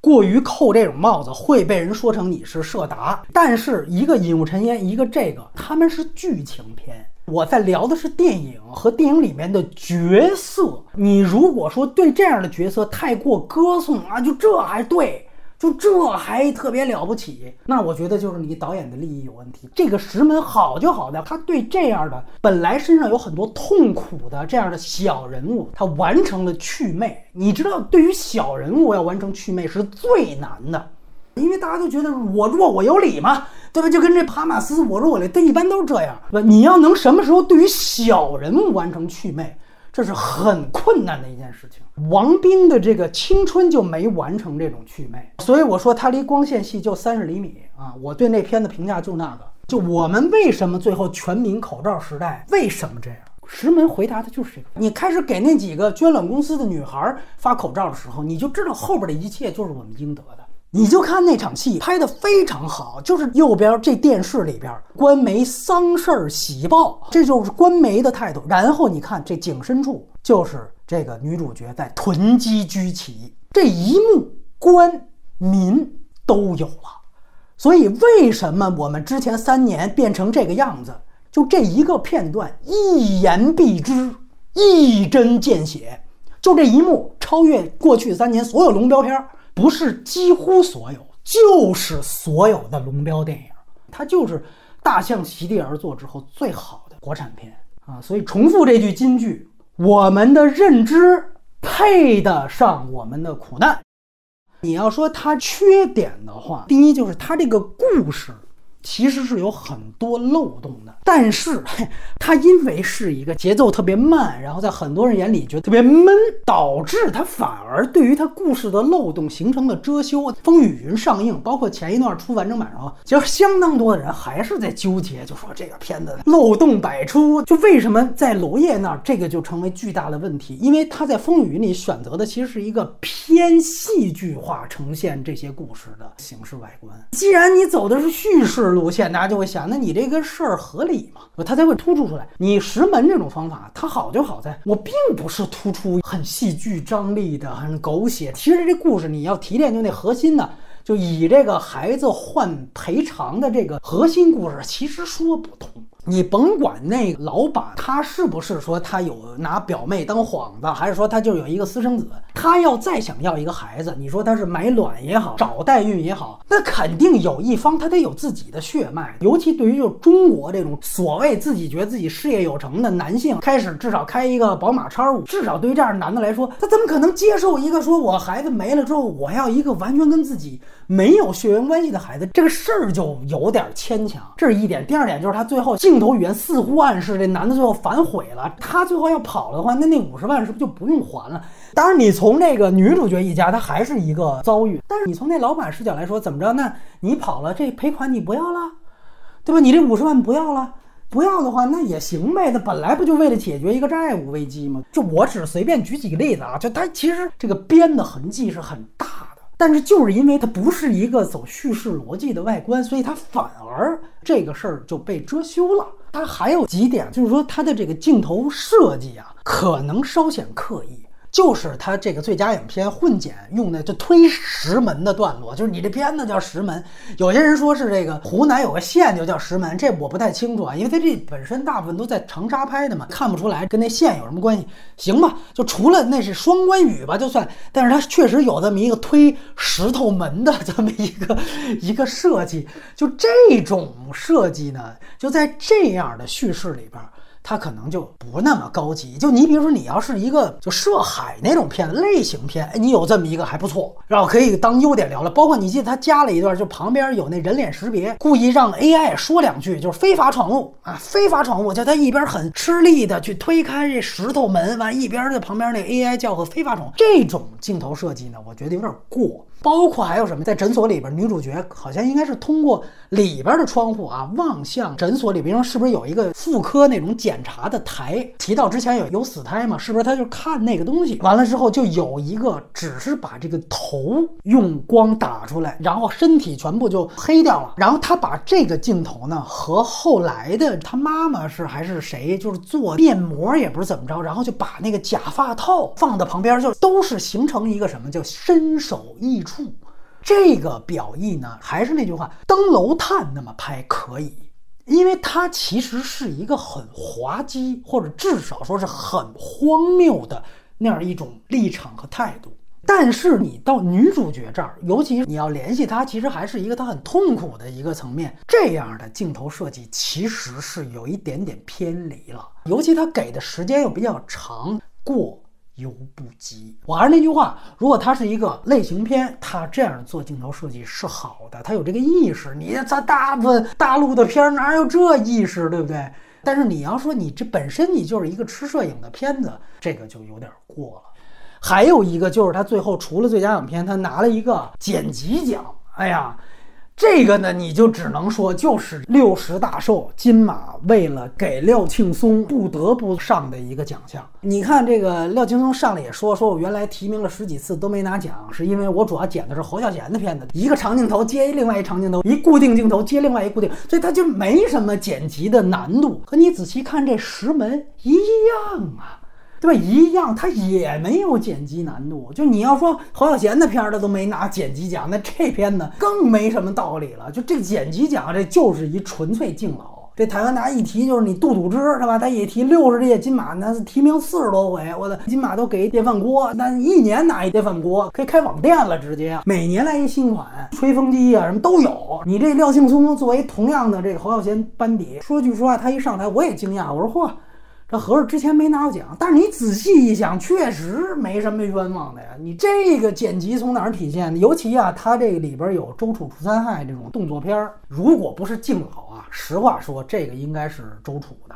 过于扣这种帽子，会被人说成你是社达。但是一个引入尘烟，一个这个，他们是剧情片。我在聊的是电影和电影里面的角色。你如果说对这样的角色太过歌颂啊，就这还对，就这还特别了不起，那我觉得就是你导演的利益有问题。这个石门好就好在他对这样的本来身上有很多痛苦的这样的小人物，他完成了祛魅。你知道，对于小人物要完成祛魅是最难的。因为大家都觉得我弱我有理嘛，对吧？就跟这帕马斯我弱我理，他一般都是这样，对吧？你要能什么时候对于小人物完成祛魅，这是很困难的一件事情。王兵的这个青春就没完成这种祛魅，所以我说他离光线系就三十厘米啊！我对那片的评价就那个，就我们为什么最后全民口罩时代为什么这样？石门回答的就是这个。你开始给那几个捐卵公司的女孩发口罩的时候，你就知道后边的一切就是我们应得的。你就看那场戏拍的非常好，就是右边这电视里边，官媒丧事儿喜报，这就是官媒的态度。然后你看这景深处，就是这个女主角在囤积居奇，这一幕官民都有了。所以为什么我们之前三年变成这个样子？就这一个片段，一言蔽之，一针见血。就这一幕，超越过去三年所有龙标片儿。不是几乎所有，就是所有的龙标电影，它就是大象席地而坐之后最好的国产片啊！所以重复这句金句：我们的认知配得上我们的苦难。你要说它缺点的话，第一就是它这个故事其实是有很多漏洞的。但是 *laughs* 它因为是一个节奏特别慢，然后在很多人眼里觉得特别闷，导致它反而对于它故事的漏洞形成了遮羞。《风雨云》上映，包括前一段出完整版后，其实相当多的人还是在纠结，就说这个片子漏洞百出。就为什么在娄烨那儿，这个就成为巨大的问题？因为他在《风雨云》里选择的其实是一个偏戏剧化呈现这些故事的形式外观。既然你走的是叙事乳腺，大家就会想，那你这个事儿合理吗？他才会突出出来。你石门这种方法，它好就好在我并不是突出很戏剧张力的、很狗血。其实这故事你要提炼，就那核心呢，就以这个孩子换赔偿的这个核心故事，其实说不通。你甭管那个老板他是不是说他有拿表妹当幌子，还是说他就有一个私生子，他要再想要一个孩子，你说他是买卵也好，找代孕也好，那肯定有一方他得有自己的血脉。尤其对于就中国这种所谓自己觉得自己事业有成的男性，开始至少开一个宝马叉五，至少对于这样的男的来说，他怎么可能接受一个说我孩子没了之后，我要一个完全跟自己没有血缘关系的孩子，这个事儿就有点牵强。这是一点。第二点就是他最后镜。头语言似乎暗示这男的最后反悔了，他最后要跑了的话，那那五十万是不是就不用还了？当然，你从那个女主角一家，他还是一个遭遇。但是你从那老板视角来说，怎么着？那你跑了，这赔款你不要了，对吧？你这五十万不要了，不要的话，那也行呗。那本来不就为了解决一个债务危机吗？就我只随便举几个例子啊，就他其实这个编的痕迹是很大的。但是就是因为它不是一个走叙事逻辑的外观，所以它反而这个事儿就被遮羞了。它还有几点，就是说它的这个镜头设计啊，可能稍显刻意。就是他这个最佳影片混剪用的就推石门的段落，就是你这片子叫石门，有些人说是这个湖南有个县就叫石门，这我不太清楚啊，因为他这本身大部分都在长沙拍的嘛，看不出来跟那县有什么关系。行吧，就除了那是双关语吧，就算，但是它确实有这么一个推石头门的这么一个一个设计，就这种设计呢，就在这样的叙事里边。它可能就不那么高级，就你比如说，你要是一个就涉海那种片类型片，哎，你有这么一个还不错，然后可以当优点聊了。包括你记得他加了一段，就旁边有那人脸识别，故意让 AI 说两句，就是非法闯入啊，非法闯入，叫他一边很吃力的去推开这石头门，完一边在旁边那 AI 叫个非法闯，这种镜头设计呢，我觉得有点过。包括还有什么，在诊所里边，女主角好像应该是通过里边的窗户啊望向诊所里边，是不是有一个妇科那种检查的台？提到之前有有死胎嘛，是不是他就看那个东西？完了之后就有一个只是把这个头用光打出来，然后身体全部就黑掉了。然后他把这个镜头呢和后来的他妈妈是还是谁，就是做面膜也不是怎么着，然后就把那个假发套放到旁边，就都是形成一个什么叫身首异。处，这个表意呢，还是那句话，登楼探那么拍可以，因为它其实是一个很滑稽，或者至少说是很荒谬的那样一种立场和态度。但是你到女主角这儿，尤其你要联系她，其实还是一个她很痛苦的一个层面。这样的镜头设计其实是有一点点偏离了，尤其她给的时间又比较长，过。犹不及。我还是那句话，如果它是一个类型片，它这样做镜头设计是好的，它有这个意识。你咱大部分大陆的片哪有这意识，对不对？但是你要说你这本身你就是一个吃摄影的片子，这个就有点过了。还有一个就是他最后除了最佳影片，他拿了一个剪辑奖。哎呀。这个呢，你就只能说就是六十大寿金马为了给廖庆松不得不上的一个奖项。你看这个廖庆松上来也说，说我原来提名了十几次都没拿奖，是因为我主要剪的是侯孝贤的片子，一个长镜头接另外一长镜头，一固定镜头接另外一固定，所以他就没什么剪辑的难度。可你仔细看这石门一样啊。对吧？一样，它也没有剪辑难度。就你要说侯孝贤的片儿，他都没拿剪辑奖，那这片呢更没什么道理了。就这剪辑奖，这就是一纯粹敬老。这台湾大家一提就是你杜笃之是吧？他一提六十届金马，那是提名四十多回，我的金马都给电饭锅，那一年拿一电饭锅，可以开网店了，直接每年来一新款吹风机啊，什么都有。你这廖庆松作为同样的这个侯孝贤班底，说句实话，他一上台我也惊讶，我说嚯。这合着之前没拿过奖，但是你仔细一想，确实没什么冤枉的呀。你这个剪辑从哪儿体现的？尤其啊，他这个里边有周楚除三害这种动作片儿，如果不是敬老啊，实话说，这个应该是周楚的。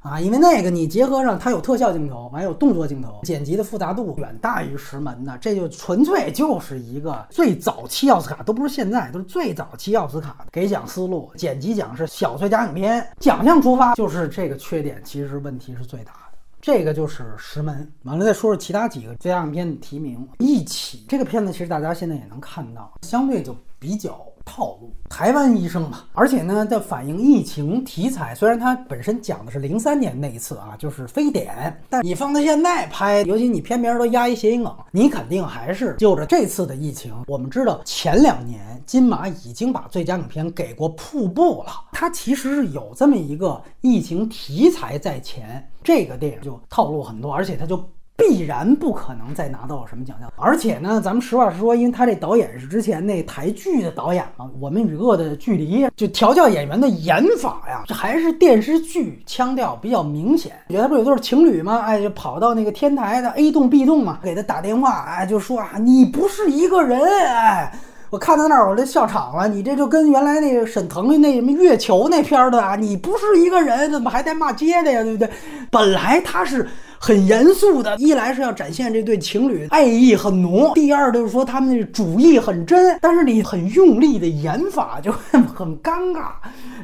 啊，因为那个你结合上它有特效镜头，还有动作镜头，剪辑的复杂度远大于石门的，这就纯粹就是一个最早期奥斯卡，都不是现在，都是最早期奥斯卡的给奖思路。剪辑奖是小最佳影片，奖项出发就是这个缺点，其实问题是最大的。这个就是石门，完了再说说其他几个最佳影片的提名，一起这个片子其实大家现在也能看到，相对就比较。套路，台湾医生嘛，而且呢，在反映疫情题材，虽然它本身讲的是零三年那一次啊，就是非典，但你放在现在拍，尤其你偏偏都压一谐音梗，你肯定还是就着这次的疫情。我们知道前两年金马已经把最佳影片给过《瀑布》了，它其实是有这么一个疫情题材在前，这个电影就套路很多，而且它就。必然不可能再拿到什么奖项，而且呢，咱们实话实说，因为他这导演是之前那台剧的导演嘛，《我们与恶的距离》就调教演员的演法呀，这还是电视剧腔调比较明显。觉得不有对情侣吗？哎，就跑到那个天台的 A 栋 B 栋嘛，给他打电话，哎，就说啊，你不是一个人，哎，我看到那儿我就笑场了。你这就跟原来那个沈腾那什么月球那片儿的啊，你不是一个人，怎么还带骂街的呀？对不对？本来他是。很严肃的，一来是要展现这对情侣爱意很浓，第二就是说他们的主意很真，但是你很用力的演法就很 *laughs* 尴尬。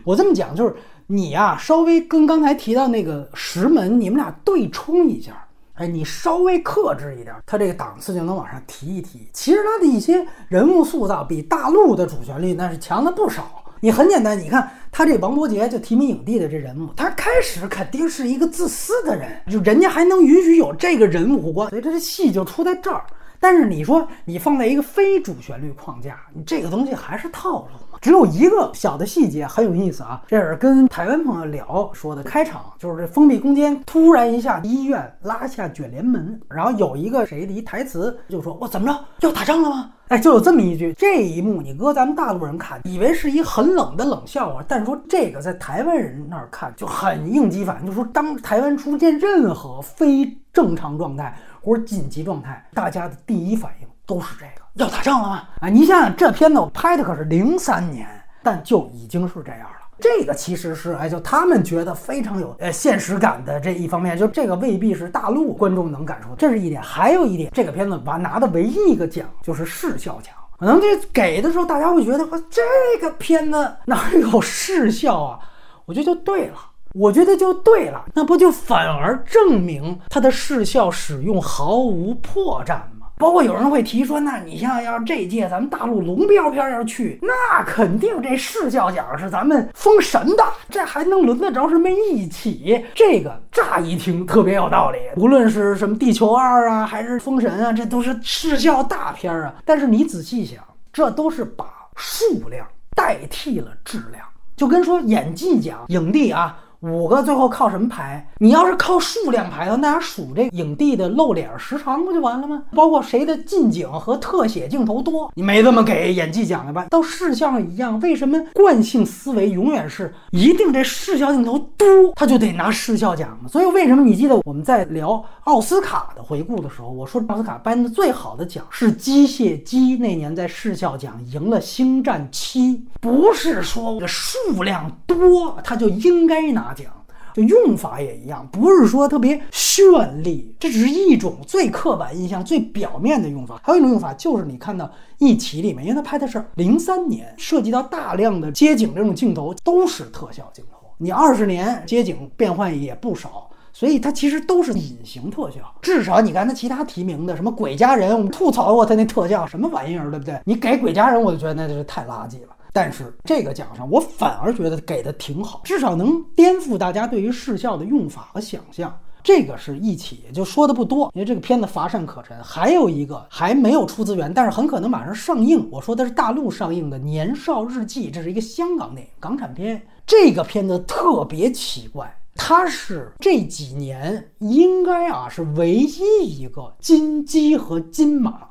我这么讲就是你呀，稍微跟刚才提到那个石门，你们俩对冲一下，哎，你稍微克制一点，他这个档次就能往上提一提。其实他的一些人物塑造比大陆的主旋律那是强了不少。你很简单，你看他这王伯杰就提名影帝的这人物，他开始肯定是一个自私的人，就人家还能允许有这个人物观，所以这戏就出在这儿。但是你说你放在一个非主旋律框架，你这个东西还是套路？只有一个小的细节很有意思啊，这是跟台湾朋友聊说的，开场就是这封闭空间突然一下医院拉下卷帘门，然后有一个谁的一台词就说：“我怎么着要打仗了吗？”哎，就有这么一句，这一幕你搁咱们大陆人看，以为是一很冷的冷笑话，但是说这个在台湾人那儿看就很应激反应，就说当台湾出现任何非正常状态或者紧急状态，大家的第一反应都是这个，要打仗了吗？啊，你想想这片子我拍的可是零三年，但就已经是这样了。这个其实是哎，就他们觉得非常有呃现实感的这一方面，就这个未必是大陆观众能感受，这是一点。还有一点，这个片子完拿的唯一一个奖就是视效奖，可能这给的时候大家会觉得，这个片子哪有视效啊？我觉得就对了，我觉得就对了，那不就反而证明它的视效使用毫无破绽吗？包括有人会提说，那你像要这届咱们大陆龙标片要去，那肯定这视效奖是咱们封神的，这还能轮得着什么一起？这个乍一听特别有道理，无论是什么地球二啊，还是封神啊，这都是视效大片啊。但是你仔细想，这都是把数量代替了质量，就跟说演技奖影帝啊。五个最后靠什么排？你要是靠数量排的话，大家数这影帝的露脸时长不就完了吗？包括谁的近景和特写镜头多，你没这么给演技奖的吧？到视效一样，为什么惯性思维永远是一定这视效镜头多，他就得拿视效奖呢？所以为什么你记得我们在聊奥斯卡的回顾的时候，我说奥斯卡颁的最好的奖是《机械姬》那年在视效奖赢了《星战七》，不是说这数量多他就应该拿。景就用法也一样，不是说特别绚丽，这只是一种最刻板印象、最表面的用法。还有一种用法，就是你看到《一起》里面，因为他拍的是零三年，涉及到大量的街景这种镜头都是特效镜头。你二十年街景变换也不少，所以它其实都是隐形特效。至少你看他其他提名的什么《鬼家人》，我们吐槽过他那特效什么玩意儿，对不对？你给《鬼家人》，我就觉得那就是太垃圾了。但是这个奖上，我反而觉得给的挺好，至少能颠覆大家对于视效的用法和想象。这个是一起，就说的不多，因为这个片子乏善可陈。还有一个还没有出资源，但是很可能马上上映。我说的是大陆上映的《年少日记》，这是一个香港电影，港产片。这个片子特别奇怪，它是这几年应该啊是唯一一个金鸡和金马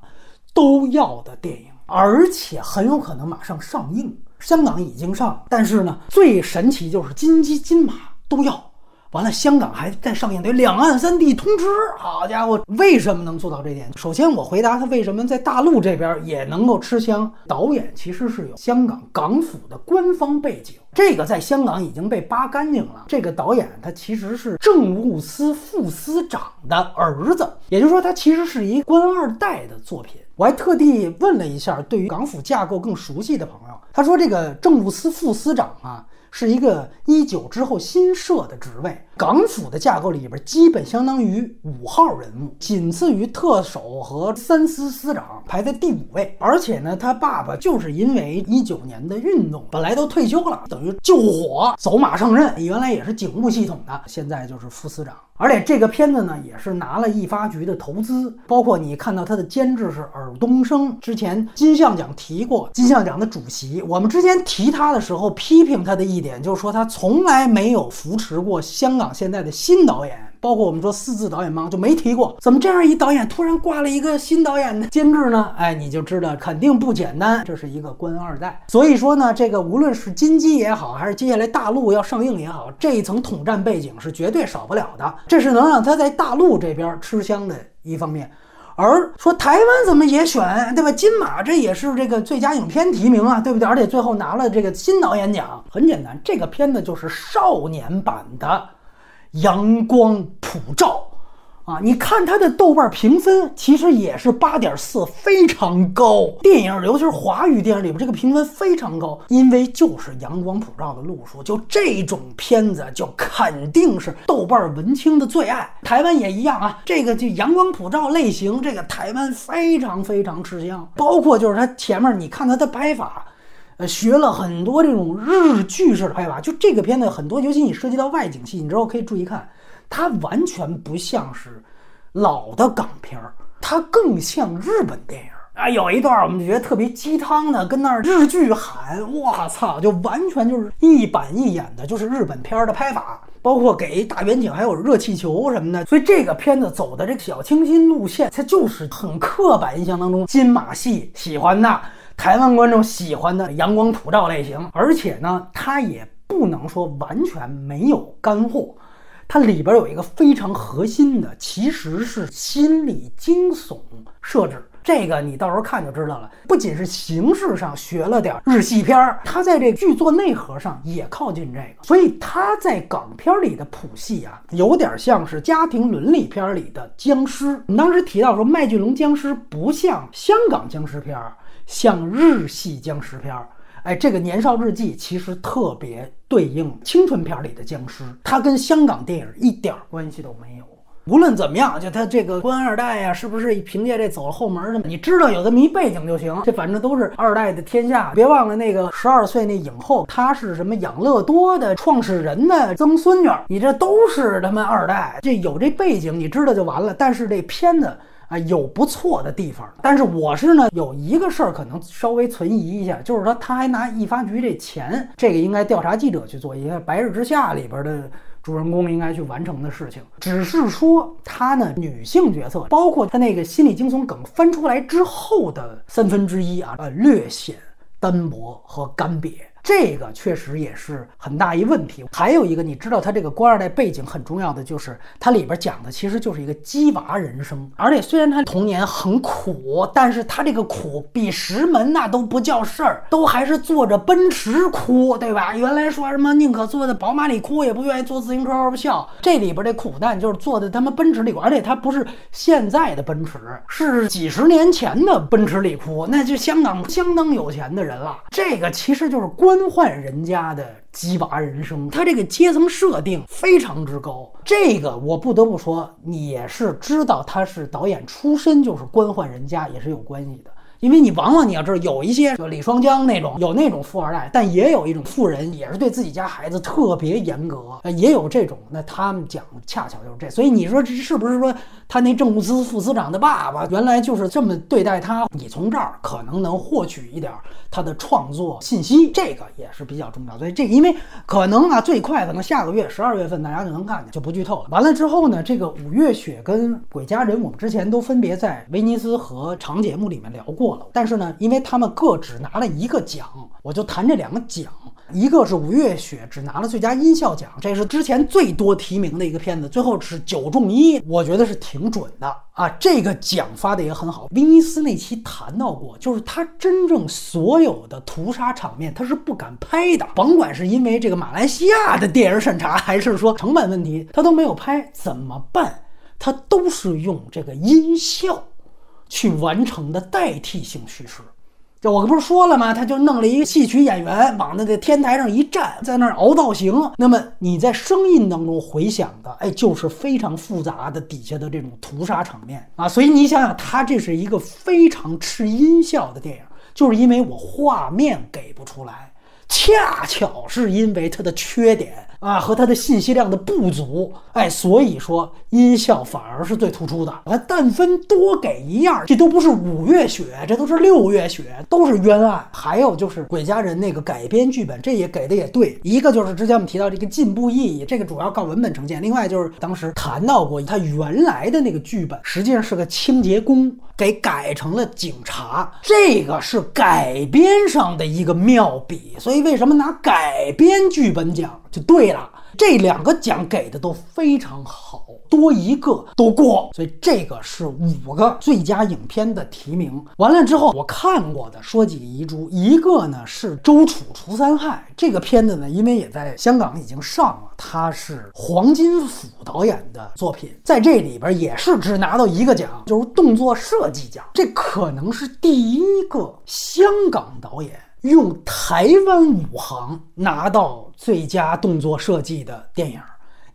都要的电影。而且很有可能马上上映，香港已经上，但是呢，最神奇就是金鸡金马都要。完了，香港还在上映，得两岸三地通知。好家伙，为什么能做到这点？首先，我回答他为什么在大陆这边也能够吃香。导演其实是有香港港府的官方背景，这个在香港已经被扒干净了。这个导演他其实是政务司副司长的儿子，也就是说，他其实是一官二代的作品。我还特地问了一下，对于港府架构更熟悉的朋友，他说这个政务司副司长啊。是一个一九之后新设的职位，港府的架构里边基本相当于五号人物，仅次于特首和三司司长，排在第五位。而且呢，他爸爸就是因为一九年的运动，本来都退休了，等于救火走马上任。原来也是警务系统的，现在就是副司长。而且这个片子呢，也是拿了艺发局的投资，包括你看到他的监制是尔冬升，之前金像奖提过，金像奖的主席。我们之前提他的时候，批评他的一点就是说他从来没有扶持过香港现在的新导演。包括我们说四字导演帮就没提过，怎么这样一导演突然挂了一个新导演的监制呢？哎，你就知道肯定不简单，这是一个官二代。所以说呢，这个无论是金鸡也好，还是接下来大陆要上映也好，这一层统战背景是绝对少不了的，这是能让他在大陆这边吃香的一方面。而说台湾怎么也选，对吧？金马这也是这个最佳影片提名啊，对不对？而且最后拿了这个新导演奖，很简单，这个片子就是少年版的。阳光普照，啊，你看它的豆瓣评分其实也是八点四，非常高。电影，尤其是华语电影里边，这个评分非常高，因为就是阳光普照的路数，就这种片子就肯定是豆瓣文青的最爱。台湾也一样啊，这个就阳光普照类型，这个台湾非常非常吃香。包括就是它前面，你看它的拍法。呃，学了很多这种日剧式的拍法，就这个片子很多，尤其你涉及到外景戏，你之后可以注意看，它完全不像是老的港片儿，它更像日本电影啊。有一段我们就觉得特别鸡汤的，跟那儿日剧喊，我操，就完全就是一板一眼的，就是日本片儿的拍法，包括给大远景，还有热气球什么的。所以这个片子走的这个小清新路线，它就是很刻板印象当中金马戏喜欢的。台湾观众喜欢的阳光普照类型，而且呢，它也不能说完全没有干货，它里边有一个非常核心的，其实是心理惊悚设置。这个你到时候看就知道了。不仅是形式上学了点日系片儿，它在这剧作内核上也靠近这个，所以它在港片里的谱系啊，有点像是家庭伦理片里的僵尸。你当时提到说麦浚龙僵尸不像香港僵尸片儿。像日系僵尸片儿，哎，这个《年少日记》其实特别对应青春片里的僵尸，它跟香港电影一点关系都没有。无论怎么样，就他这个官二代呀，是不是凭借这走后门的？你知道有这么一背景就行。这反正都是二代的天下。别忘了那个十二岁那影后，她是什么养乐多的创始人的曾孙女，你这都是他妈二代。这有这背景，你知道就完了。但是这片子。啊，有不错的地方，但是我是呢，有一个事儿可能稍微存疑一下，就是说他还拿易发局这钱，这个应该调查记者去做一个《白日之下》里边的主人公应该去完成的事情。只是说他呢，女性角色，包括他那个心理惊悚梗翻出来之后的三分之一啊，呃，略显单薄和干瘪。这个确实也是很大一问题。还有一个，你知道他这个官二代背景很重要的，就是它里边讲的其实就是一个鸡娃人生。而且虽然他童年很苦，但是他这个苦比石门那都不叫事儿，都还是坐着奔驰哭，对吧？原来说什么宁可坐在宝马里哭，也不愿意坐自行车笑。这里边这苦难就是坐在他妈奔驰里哭，而且他不是现在的奔驰，是几十年前的奔驰里哭，那就香港相当有钱的人了。这个其实就是官。官宦人家的鸡娃人生，他这个阶层设定非常之高。这个我不得不说，也是知道他是导演出身，就是官宦人家也是有关系的。因为你往往你要知道，有一些就李双江那种有那种富二代，但也有一种富人，也是对自己家孩子特别严格，也有这种。那他们讲恰巧就是这，所以你说这是不是说他那政务司副司长的爸爸原来就是这么对待他？你从这儿可能能获取一点他的创作信息，这个也是比较重要。所以这因为可能啊，最快可能下个月十二月份大家就能看见，就不剧透了。完了之后呢，这个五月雪跟鬼家人，我们之前都分别在威尼斯和长节目里面聊过。但是呢，因为他们各只拿了一个奖，我就谈这两个奖。一个是《五月雪》只拿了最佳音效奖，这是之前最多提名的一个片子，最后是九中一，我觉得是挺准的啊。这个奖发的也很好。威尼斯那期谈到过，就是他真正所有的屠杀场面他是不敢拍的，甭管是因为这个马来西亚的电影审查，还是说成本问题，他都没有拍，怎么办？他都是用这个音效去完成的代替性叙事。就我不是说了吗？他就弄了一个戏曲演员往那个天台上一站，在那儿熬造型。那么你在声音当中回响的，哎，就是非常复杂的底下的这种屠杀场面啊。所以你想想，他这是一个非常吃音效的电影，就是因为我画面给不出来，恰巧是因为它的缺点。啊，和它的信息量的不足，哎，所以说音效反而是最突出的。啊但分多给一样，这都不是五月雪，这都是六月雪，都是冤案。还有就是《鬼家人》那个改编剧本，这也给的也对。一个就是之前我们提到这个进步意义，这个主要靠文本呈现；另外就是当时谈到过，他原来的那个剧本实际上是个清洁工，给改成了警察，这个是改编上的一个妙笔。所以为什么拿改编剧本奖？就对了，这两个奖给的都非常好，多一个都过，所以这个是五个最佳影片的提名。完了之后，我看过的说几个遗珠，一个呢是《周楚除三害》这个片子呢，因为也在香港已经上了，它是黄金甫导演的作品，在这里边也是只拿到一个奖，就是动作设计奖，这可能是第一个香港导演。用台湾武行拿到最佳动作设计的电影。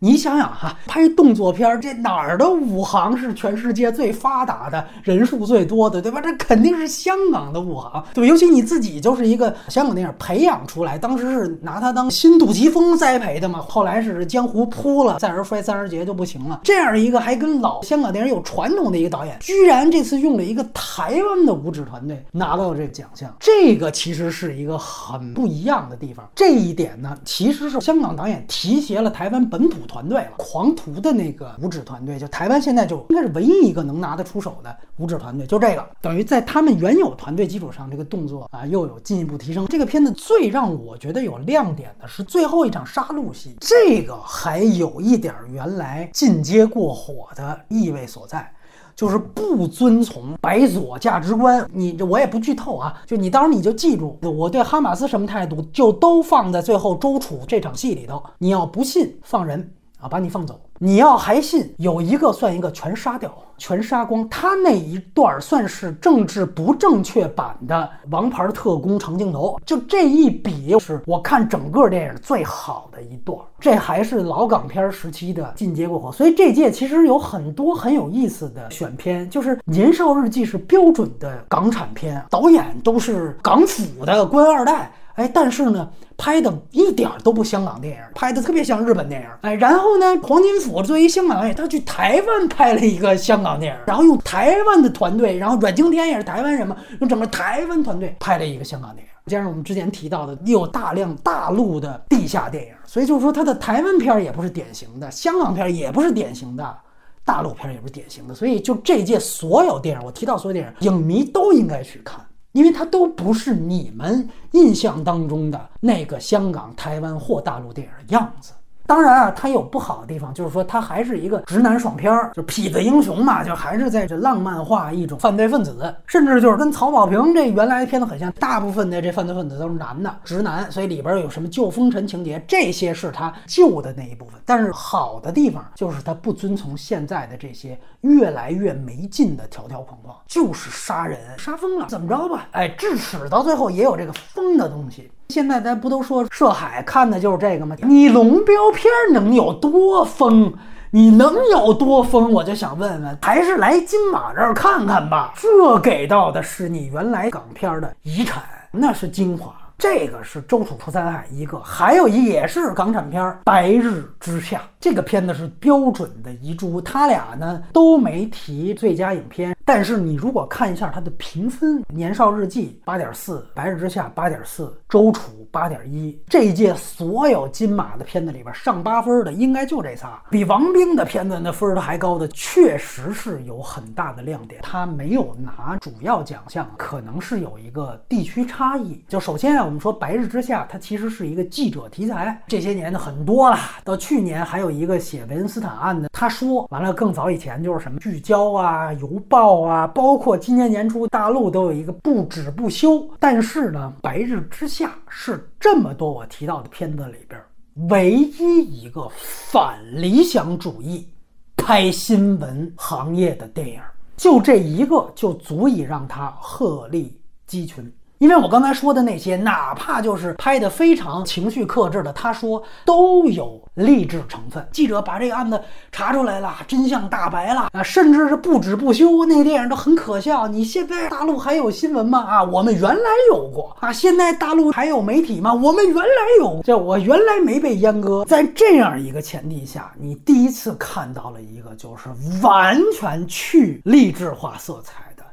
你想想哈，拍动作片儿，这哪儿的武行是全世界最发达的、人数最多的，对吧？这肯定是香港的武行，对吧？尤其你自己就是一个香港电影培养出来，当时是拿他当新杜琪峰栽培的嘛。后来是江湖扑了，再而衰，三而竭就不行了。这样一个还跟老香港电影有传统的一个导演，居然这次用了一个台湾的武指团队拿到了这个奖项，这个其实是一个很不一样的地方。这一点呢，其实是香港导演提携了台湾本土。团队了，狂徒的那个五指团队，就台湾现在就应该是唯一一个能拿得出手的五指团队，就这个，等于在他们原有团队基础上，这个动作啊又有进一步提升。这个片子最让我觉得有亮点的是最后一场杀戮戏，这个还有一点原来进阶过火的意味所在。就是不遵从白左价值观，你我也不剧透啊，就你到时你就记住，我对哈马斯什么态度，就都放在最后周楚这场戏里头。你要不信，放人啊，把你放走。你要还信，有一个算一个，全杀掉，全杀光。他那一段算是政治不正确版的王牌特工长镜头，就这一笔是我看整个电影最好的一段。这还是老港片时期的进阶过火，所以这届其实有很多很有意思的选片。就是《年少日记》是标准的港产片，导演都是港府的官二代。哎，但是呢，拍的一点都不香港电影，拍的特别像日本电影。哎，然后呢，黄金甫作为香港导演，他去台湾拍了一个香港电影，然后用台湾的团队，然后阮经天也是台湾人嘛，用整个台湾团队拍了一个香港电影。加上我们之前提到的，有大量大陆的地下电影，所以就是说他的台湾片也不是典型的，香港片也不是典型的，大陆片也不是典型的。所以就这届所有电影，我提到所有电影，影迷都应该去看。因为它都不是你们印象当中的那个香港、台湾或大陆电影的样子。当然啊，它有不好的地方，就是说它还是一个直男爽片儿，就痞子英雄嘛，就还是在这浪漫化一种犯罪分子，甚至就是跟曹保平这原来的片子很像，大部分的这犯罪分子都是男的，直男，所以里边有什么救风尘情节，这些是他救的那一部分。但是好的地方就是他不遵从现在的这些越来越没劲的条条框框，就是杀人杀疯了，怎么着吧？哎，智齿到最后也有这个疯的东西。现在咱不都说涉海看的就是这个吗？你龙标片能有多疯？你能有多疯？我就想问问，还是来金马这儿看看吧。这给到的是你原来港片的遗产，那是精华。这个是《周楚除三害》一个，还有一也是港产片《白日之下》。这个片子是标准的遗珠，他俩呢都没提最佳影片。但是你如果看一下它的评分，《年少日记》八点四，《白日之下》八点四，《周楚》八点一。这一届所有金马的片子里边上八分的，应该就这仨，比王兵的片子那分儿还高的，确实是有很大的亮点。他没有拿主要奖项，可能是有一个地区差异。就首先啊。我们说《白日之下》，它其实是一个记者题材，这些年的很多了。到去年还有一个写维恩斯坦案的，他说完了，更早以前就是什么聚焦啊、邮报啊，包括今年年初大陆都有一个不止不休。但是呢，《白日之下》是这么多我提到的片子里边唯一一个反理想主义拍新闻行业的电影。就这一个就足以让他鹤立鸡群，因为我刚才说的那些，哪怕就是拍的非常情绪克制的，他说都有励志成分。记者把这个案子查出来了，真相大白了啊，甚至是不止不休。那个电影都很可笑。你现在大陆还有新闻吗？啊，我们原来有过啊。现在大陆还有媒体吗？我们原来有，这我原来没被阉割。在这样一个前提下，你第一次看到了一个就是完全去励志化色彩的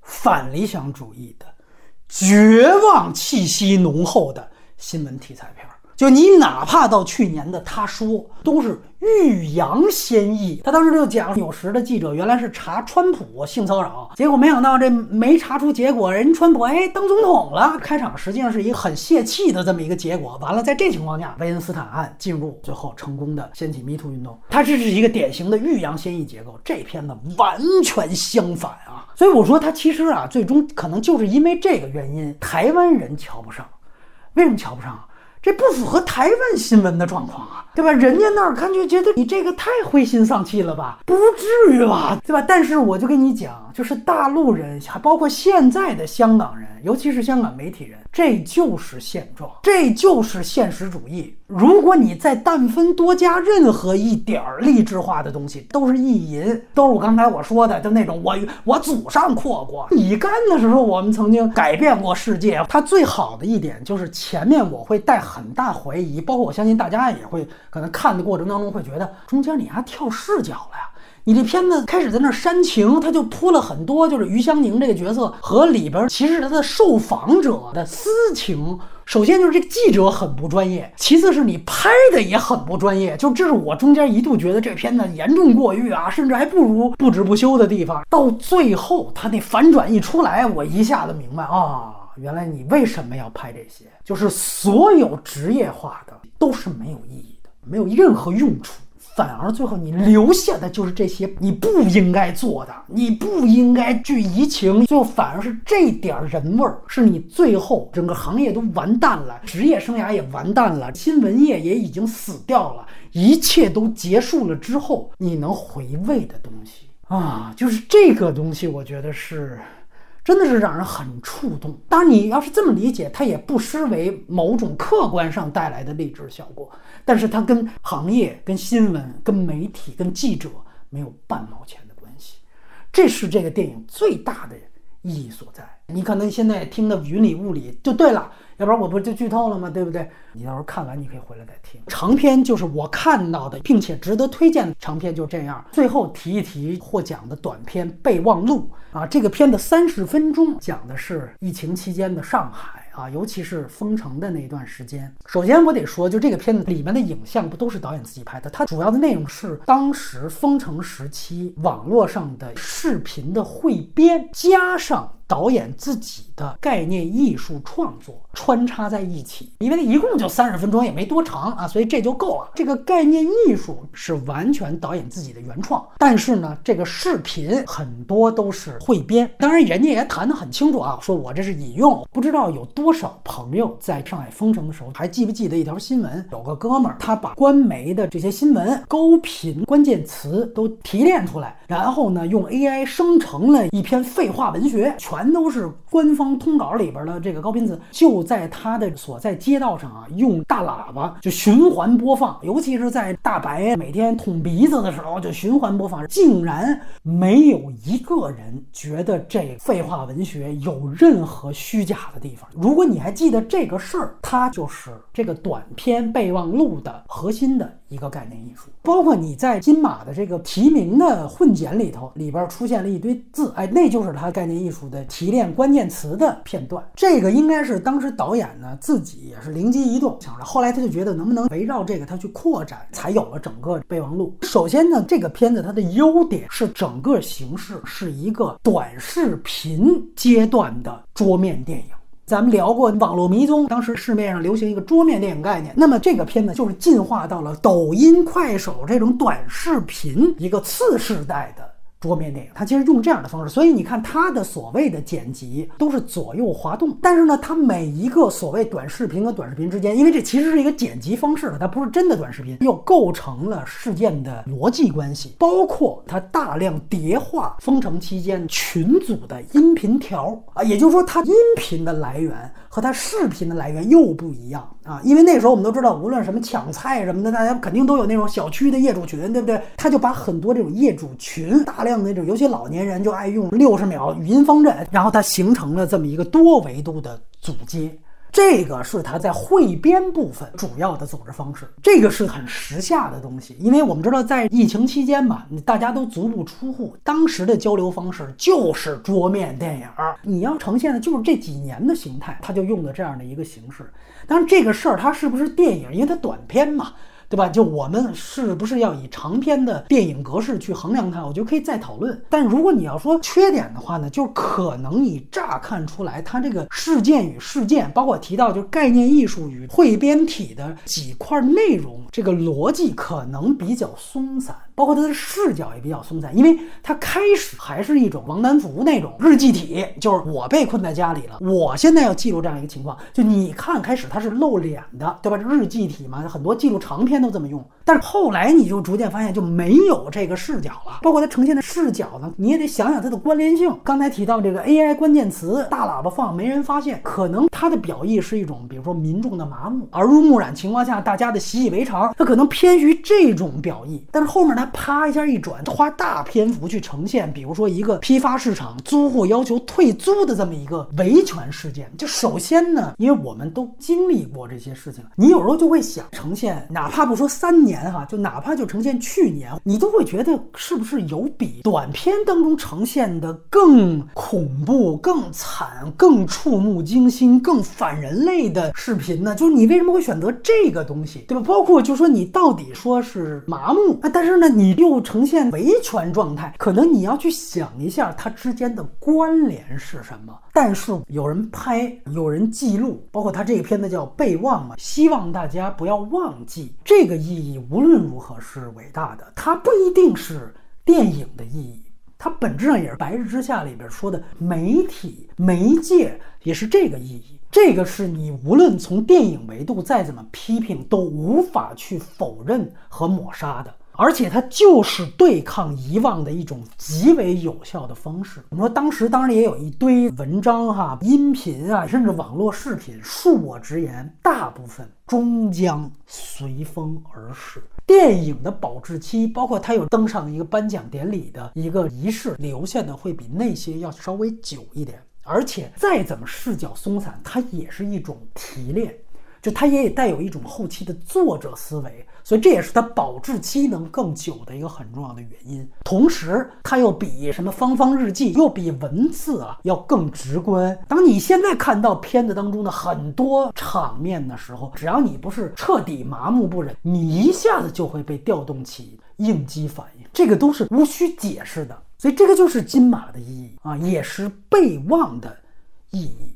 反理想主义的。绝望气息浓厚的新闻题材片，就你哪怕到去年的他说，都是欲扬先抑。他当时就讲，有时的记者原来是查川普性骚扰，结果没想到这没查出结果，人川普哎当总统了。开场实际上是一个很泄气的这么一个结果。完了，在这情况下，维恩斯坦案进入，最后成功的掀起 Me Too 运动。它这是一个典型的欲扬先抑结构，这片子完全相反啊。所以我说，他其实啊，最终可能就是因为这个原因，台湾人瞧不上。为什么瞧不上啊？这不符合台湾新闻的状况啊，对吧？人家那儿看就觉得你这个太灰心丧气了吧？不至于吧，对吧？但是我就跟你讲，就是大陆人，还包括现在的香港人，尤其是香港媒体人，这就是现状，这就是现实主义。如果你再但分多加任何一点儿励志化的东西，都是意淫，都是我刚才我说的，就那种我我祖上阔过，你干的时候我们曾经改变过世界。它最好的一点就是前面我会带很大怀疑，包括我相信大家也会可能看的过程当中会觉得中间你还跳视角了呀。你这片子开始在那煽情，他就铺了很多，就是于香凝这个角色和里边其实他的受访者的私情。首先就是这个记者很不专业，其次是你拍的也很不专业。就这是我中间一度觉得这片子严重过誉啊，甚至还不如不止不休的地方。到最后他那反转一出来，我一下子明白啊，原来你为什么要拍这些？就是所有职业化的都是没有意义，没有任何用处。反而最后你留下的就是这些你不应该做的，你不应该去移情，最后反而是这点人味儿，是你最后整个行业都完蛋了，职业生涯也完蛋了，新闻业也已经死掉了，一切都结束了之后，你能回味的东西啊，就是这个东西，我觉得是。真的是让人很触动。当然，你要是这么理解，它也不失为某种客观上带来的励志效果。但是它跟行业、跟新闻、跟媒体、跟记者没有半毛钱的关系。这是这个电影最大的意义所在。你可能现在听得云里雾里就对了。要不然我不就剧透了吗？对不对？你到时候看完，你可以回来再听。长篇就是我看到的，并且值得推荐的长篇就这样。最后提一提获奖的短片《备忘录》啊，这个片子三十分钟，讲的是疫情期间的上海。啊，尤其是封城的那一段时间。首先，我得说，就这个片子里面的影像不都是导演自己拍的？它主要的内容是当时封城时期网络上的视频的汇编，加上导演自己的概念艺术创作穿插在一起。因为一共就三十分钟，也没多长啊，所以这就够了。这个概念艺术是完全导演自己的原创，但是呢，这个视频很多都是汇编。当然，人家也谈得很清楚啊，说我这是引用，不知道有多。多少朋友在上海封城的时候还记不记得一条新闻？有个哥们儿，他把官媒的这些新闻高频关键词都提炼出来，然后呢，用 AI 生成了一篇废话文学，全全都是官方通稿里边的这个高频词，就在他的所在街道上啊，用大喇叭就循环播放，尤其是在大白每天捅鼻子的时候就循环播放，竟然没有一个人觉得这废话文学有任何虚假的地方。如果你还记得这个事儿，它就是这个短篇备忘录的核心的一个概念艺术。包括你在金马的这个提名的混剪里头，里边出现了一堆字，哎，那就是他概念艺术的提炼关键词的片段。这个应该是当时导演呢自己也是灵机一动想着，后来他就觉得能不能围绕这个他去扩展，才有了整个备忘录。首先呢，这个片子它的优点是整个形式是一个短视频阶段的桌面电影。咱们聊过《网络迷踪》，当时市面上流行一个桌面电影概念，那么这个片子就是进化到了抖音、快手这种短视频一个次世代的。桌面电影，它其实用这样的方式，所以你看它的所谓的剪辑都是左右滑动，但是呢，它每一个所谓短视频和短视频之间，因为这其实是一个剪辑方式了，它不是真的短视频，又构成了事件的逻辑关系，包括它大量叠化封城期间群组的音频条啊，也就是说，它音频的来源和他视频的来源又不一样啊，因为那时候我们都知道，无论什么抢菜什么的，大家肯定都有那种小区的业主群，对不对？他就把很多这种业主群大量。这样那种，尤其老年人就爱用六十秒语音方阵，然后它形成了这么一个多维度的组接，这个是他在汇编部分主要的组织方式。这个是很时下的东西，因为我们知道在疫情期间嘛，大家都足不出户，当时的交流方式就是桌面电影儿，你要呈现的就是这几年的形态，他就用的这样的一个形式。当然，这个事儿它是不是电影，因为它短片嘛。对吧？就我们是不是要以长篇的电影格式去衡量它？我觉得可以再讨论。但如果你要说缺点的话呢，就可能你乍看出来，它这个事件与事件，包括提到就概念艺术与汇编体的几块内容，这个逻辑可能比较松散。包括它的视角也比较松散，因为它开始还是一种王南福那种日记体，就是我被困在家里了，我现在要记录这样一个情况。就你看，开始它是露脸的，对吧？日记体嘛，很多记录长篇都这么用。但是后来你就逐渐发现就没有这个视角了，包括它呈现的视角呢，你也得想想它的关联性。刚才提到这个 AI 关键词，大喇叭放没人发现，可能它的表意是一种，比如说民众的麻木、耳濡目染情况下大家的习以为常，它可能偏于这种表意。但是后面它啪一下一转，花大篇幅去呈现，比如说一个批发市场租户要求退租的这么一个维权事件。就首先呢，因为我们都经历过这些事情，你有时候就会想呈现，哪怕不说三年。哈，就哪怕就呈现去年，你都会觉得是不是有比短片当中呈现的更恐怖、更惨、更触目惊心、更反人类的视频呢？就是你为什么会选择这个东西，对吧？包括就说你到底说是麻木，但是呢，你又呈现维权状态，可能你要去想一下它之间的关联是什么。但是有人拍，有人记录，包括他这个片子叫备忘嘛，希望大家不要忘记这个意义。无论如何是伟大的，它不一定是电影的意义，它本质上也是《白日之下》里边说的媒体媒介，也是这个意义。这个是你无论从电影维度再怎么批评，都无法去否认和抹杀的。而且它就是对抗遗忘的一种极为有效的方式。我们说当时当然也有一堆文章哈、音频啊，甚至网络视频。恕我直言，大部分终将随风而逝。电影的保质期，包括它有登上一个颁奖典礼的一个仪式，留下的会比那些要稍微久一点。而且再怎么视角松散，它也是一种提炼。就它也带有一种后期的作者思维，所以这也是它保质期能更久的一个很重要的原因。同时，它又比什么方方日记，又比文字啊要更直观。当你现在看到片子当中的很多场面的时候，只要你不是彻底麻木不仁，你一下子就会被调动起应激反应，这个都是无需解释的。所以这个就是金马的意义啊，也是备忘的意义。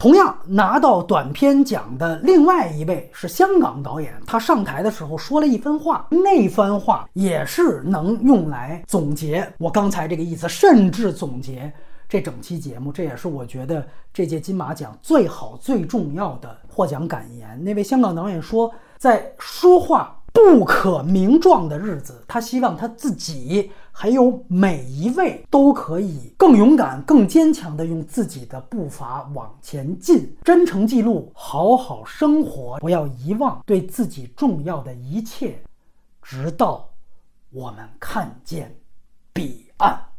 同样拿到短片奖的另外一位是香港导演，他上台的时候说了一番话，那番话也是能用来总结我刚才这个意思，甚至总结这整期节目。这也是我觉得这届金马奖最好、最重要的获奖感言。那位香港导演说，在说话。不可名状的日子，他希望他自己还有每一位都可以更勇敢、更坚强的用自己的步伐往前进，真诚记录，好好生活，不要遗忘对自己重要的一切，直到我们看见彼岸。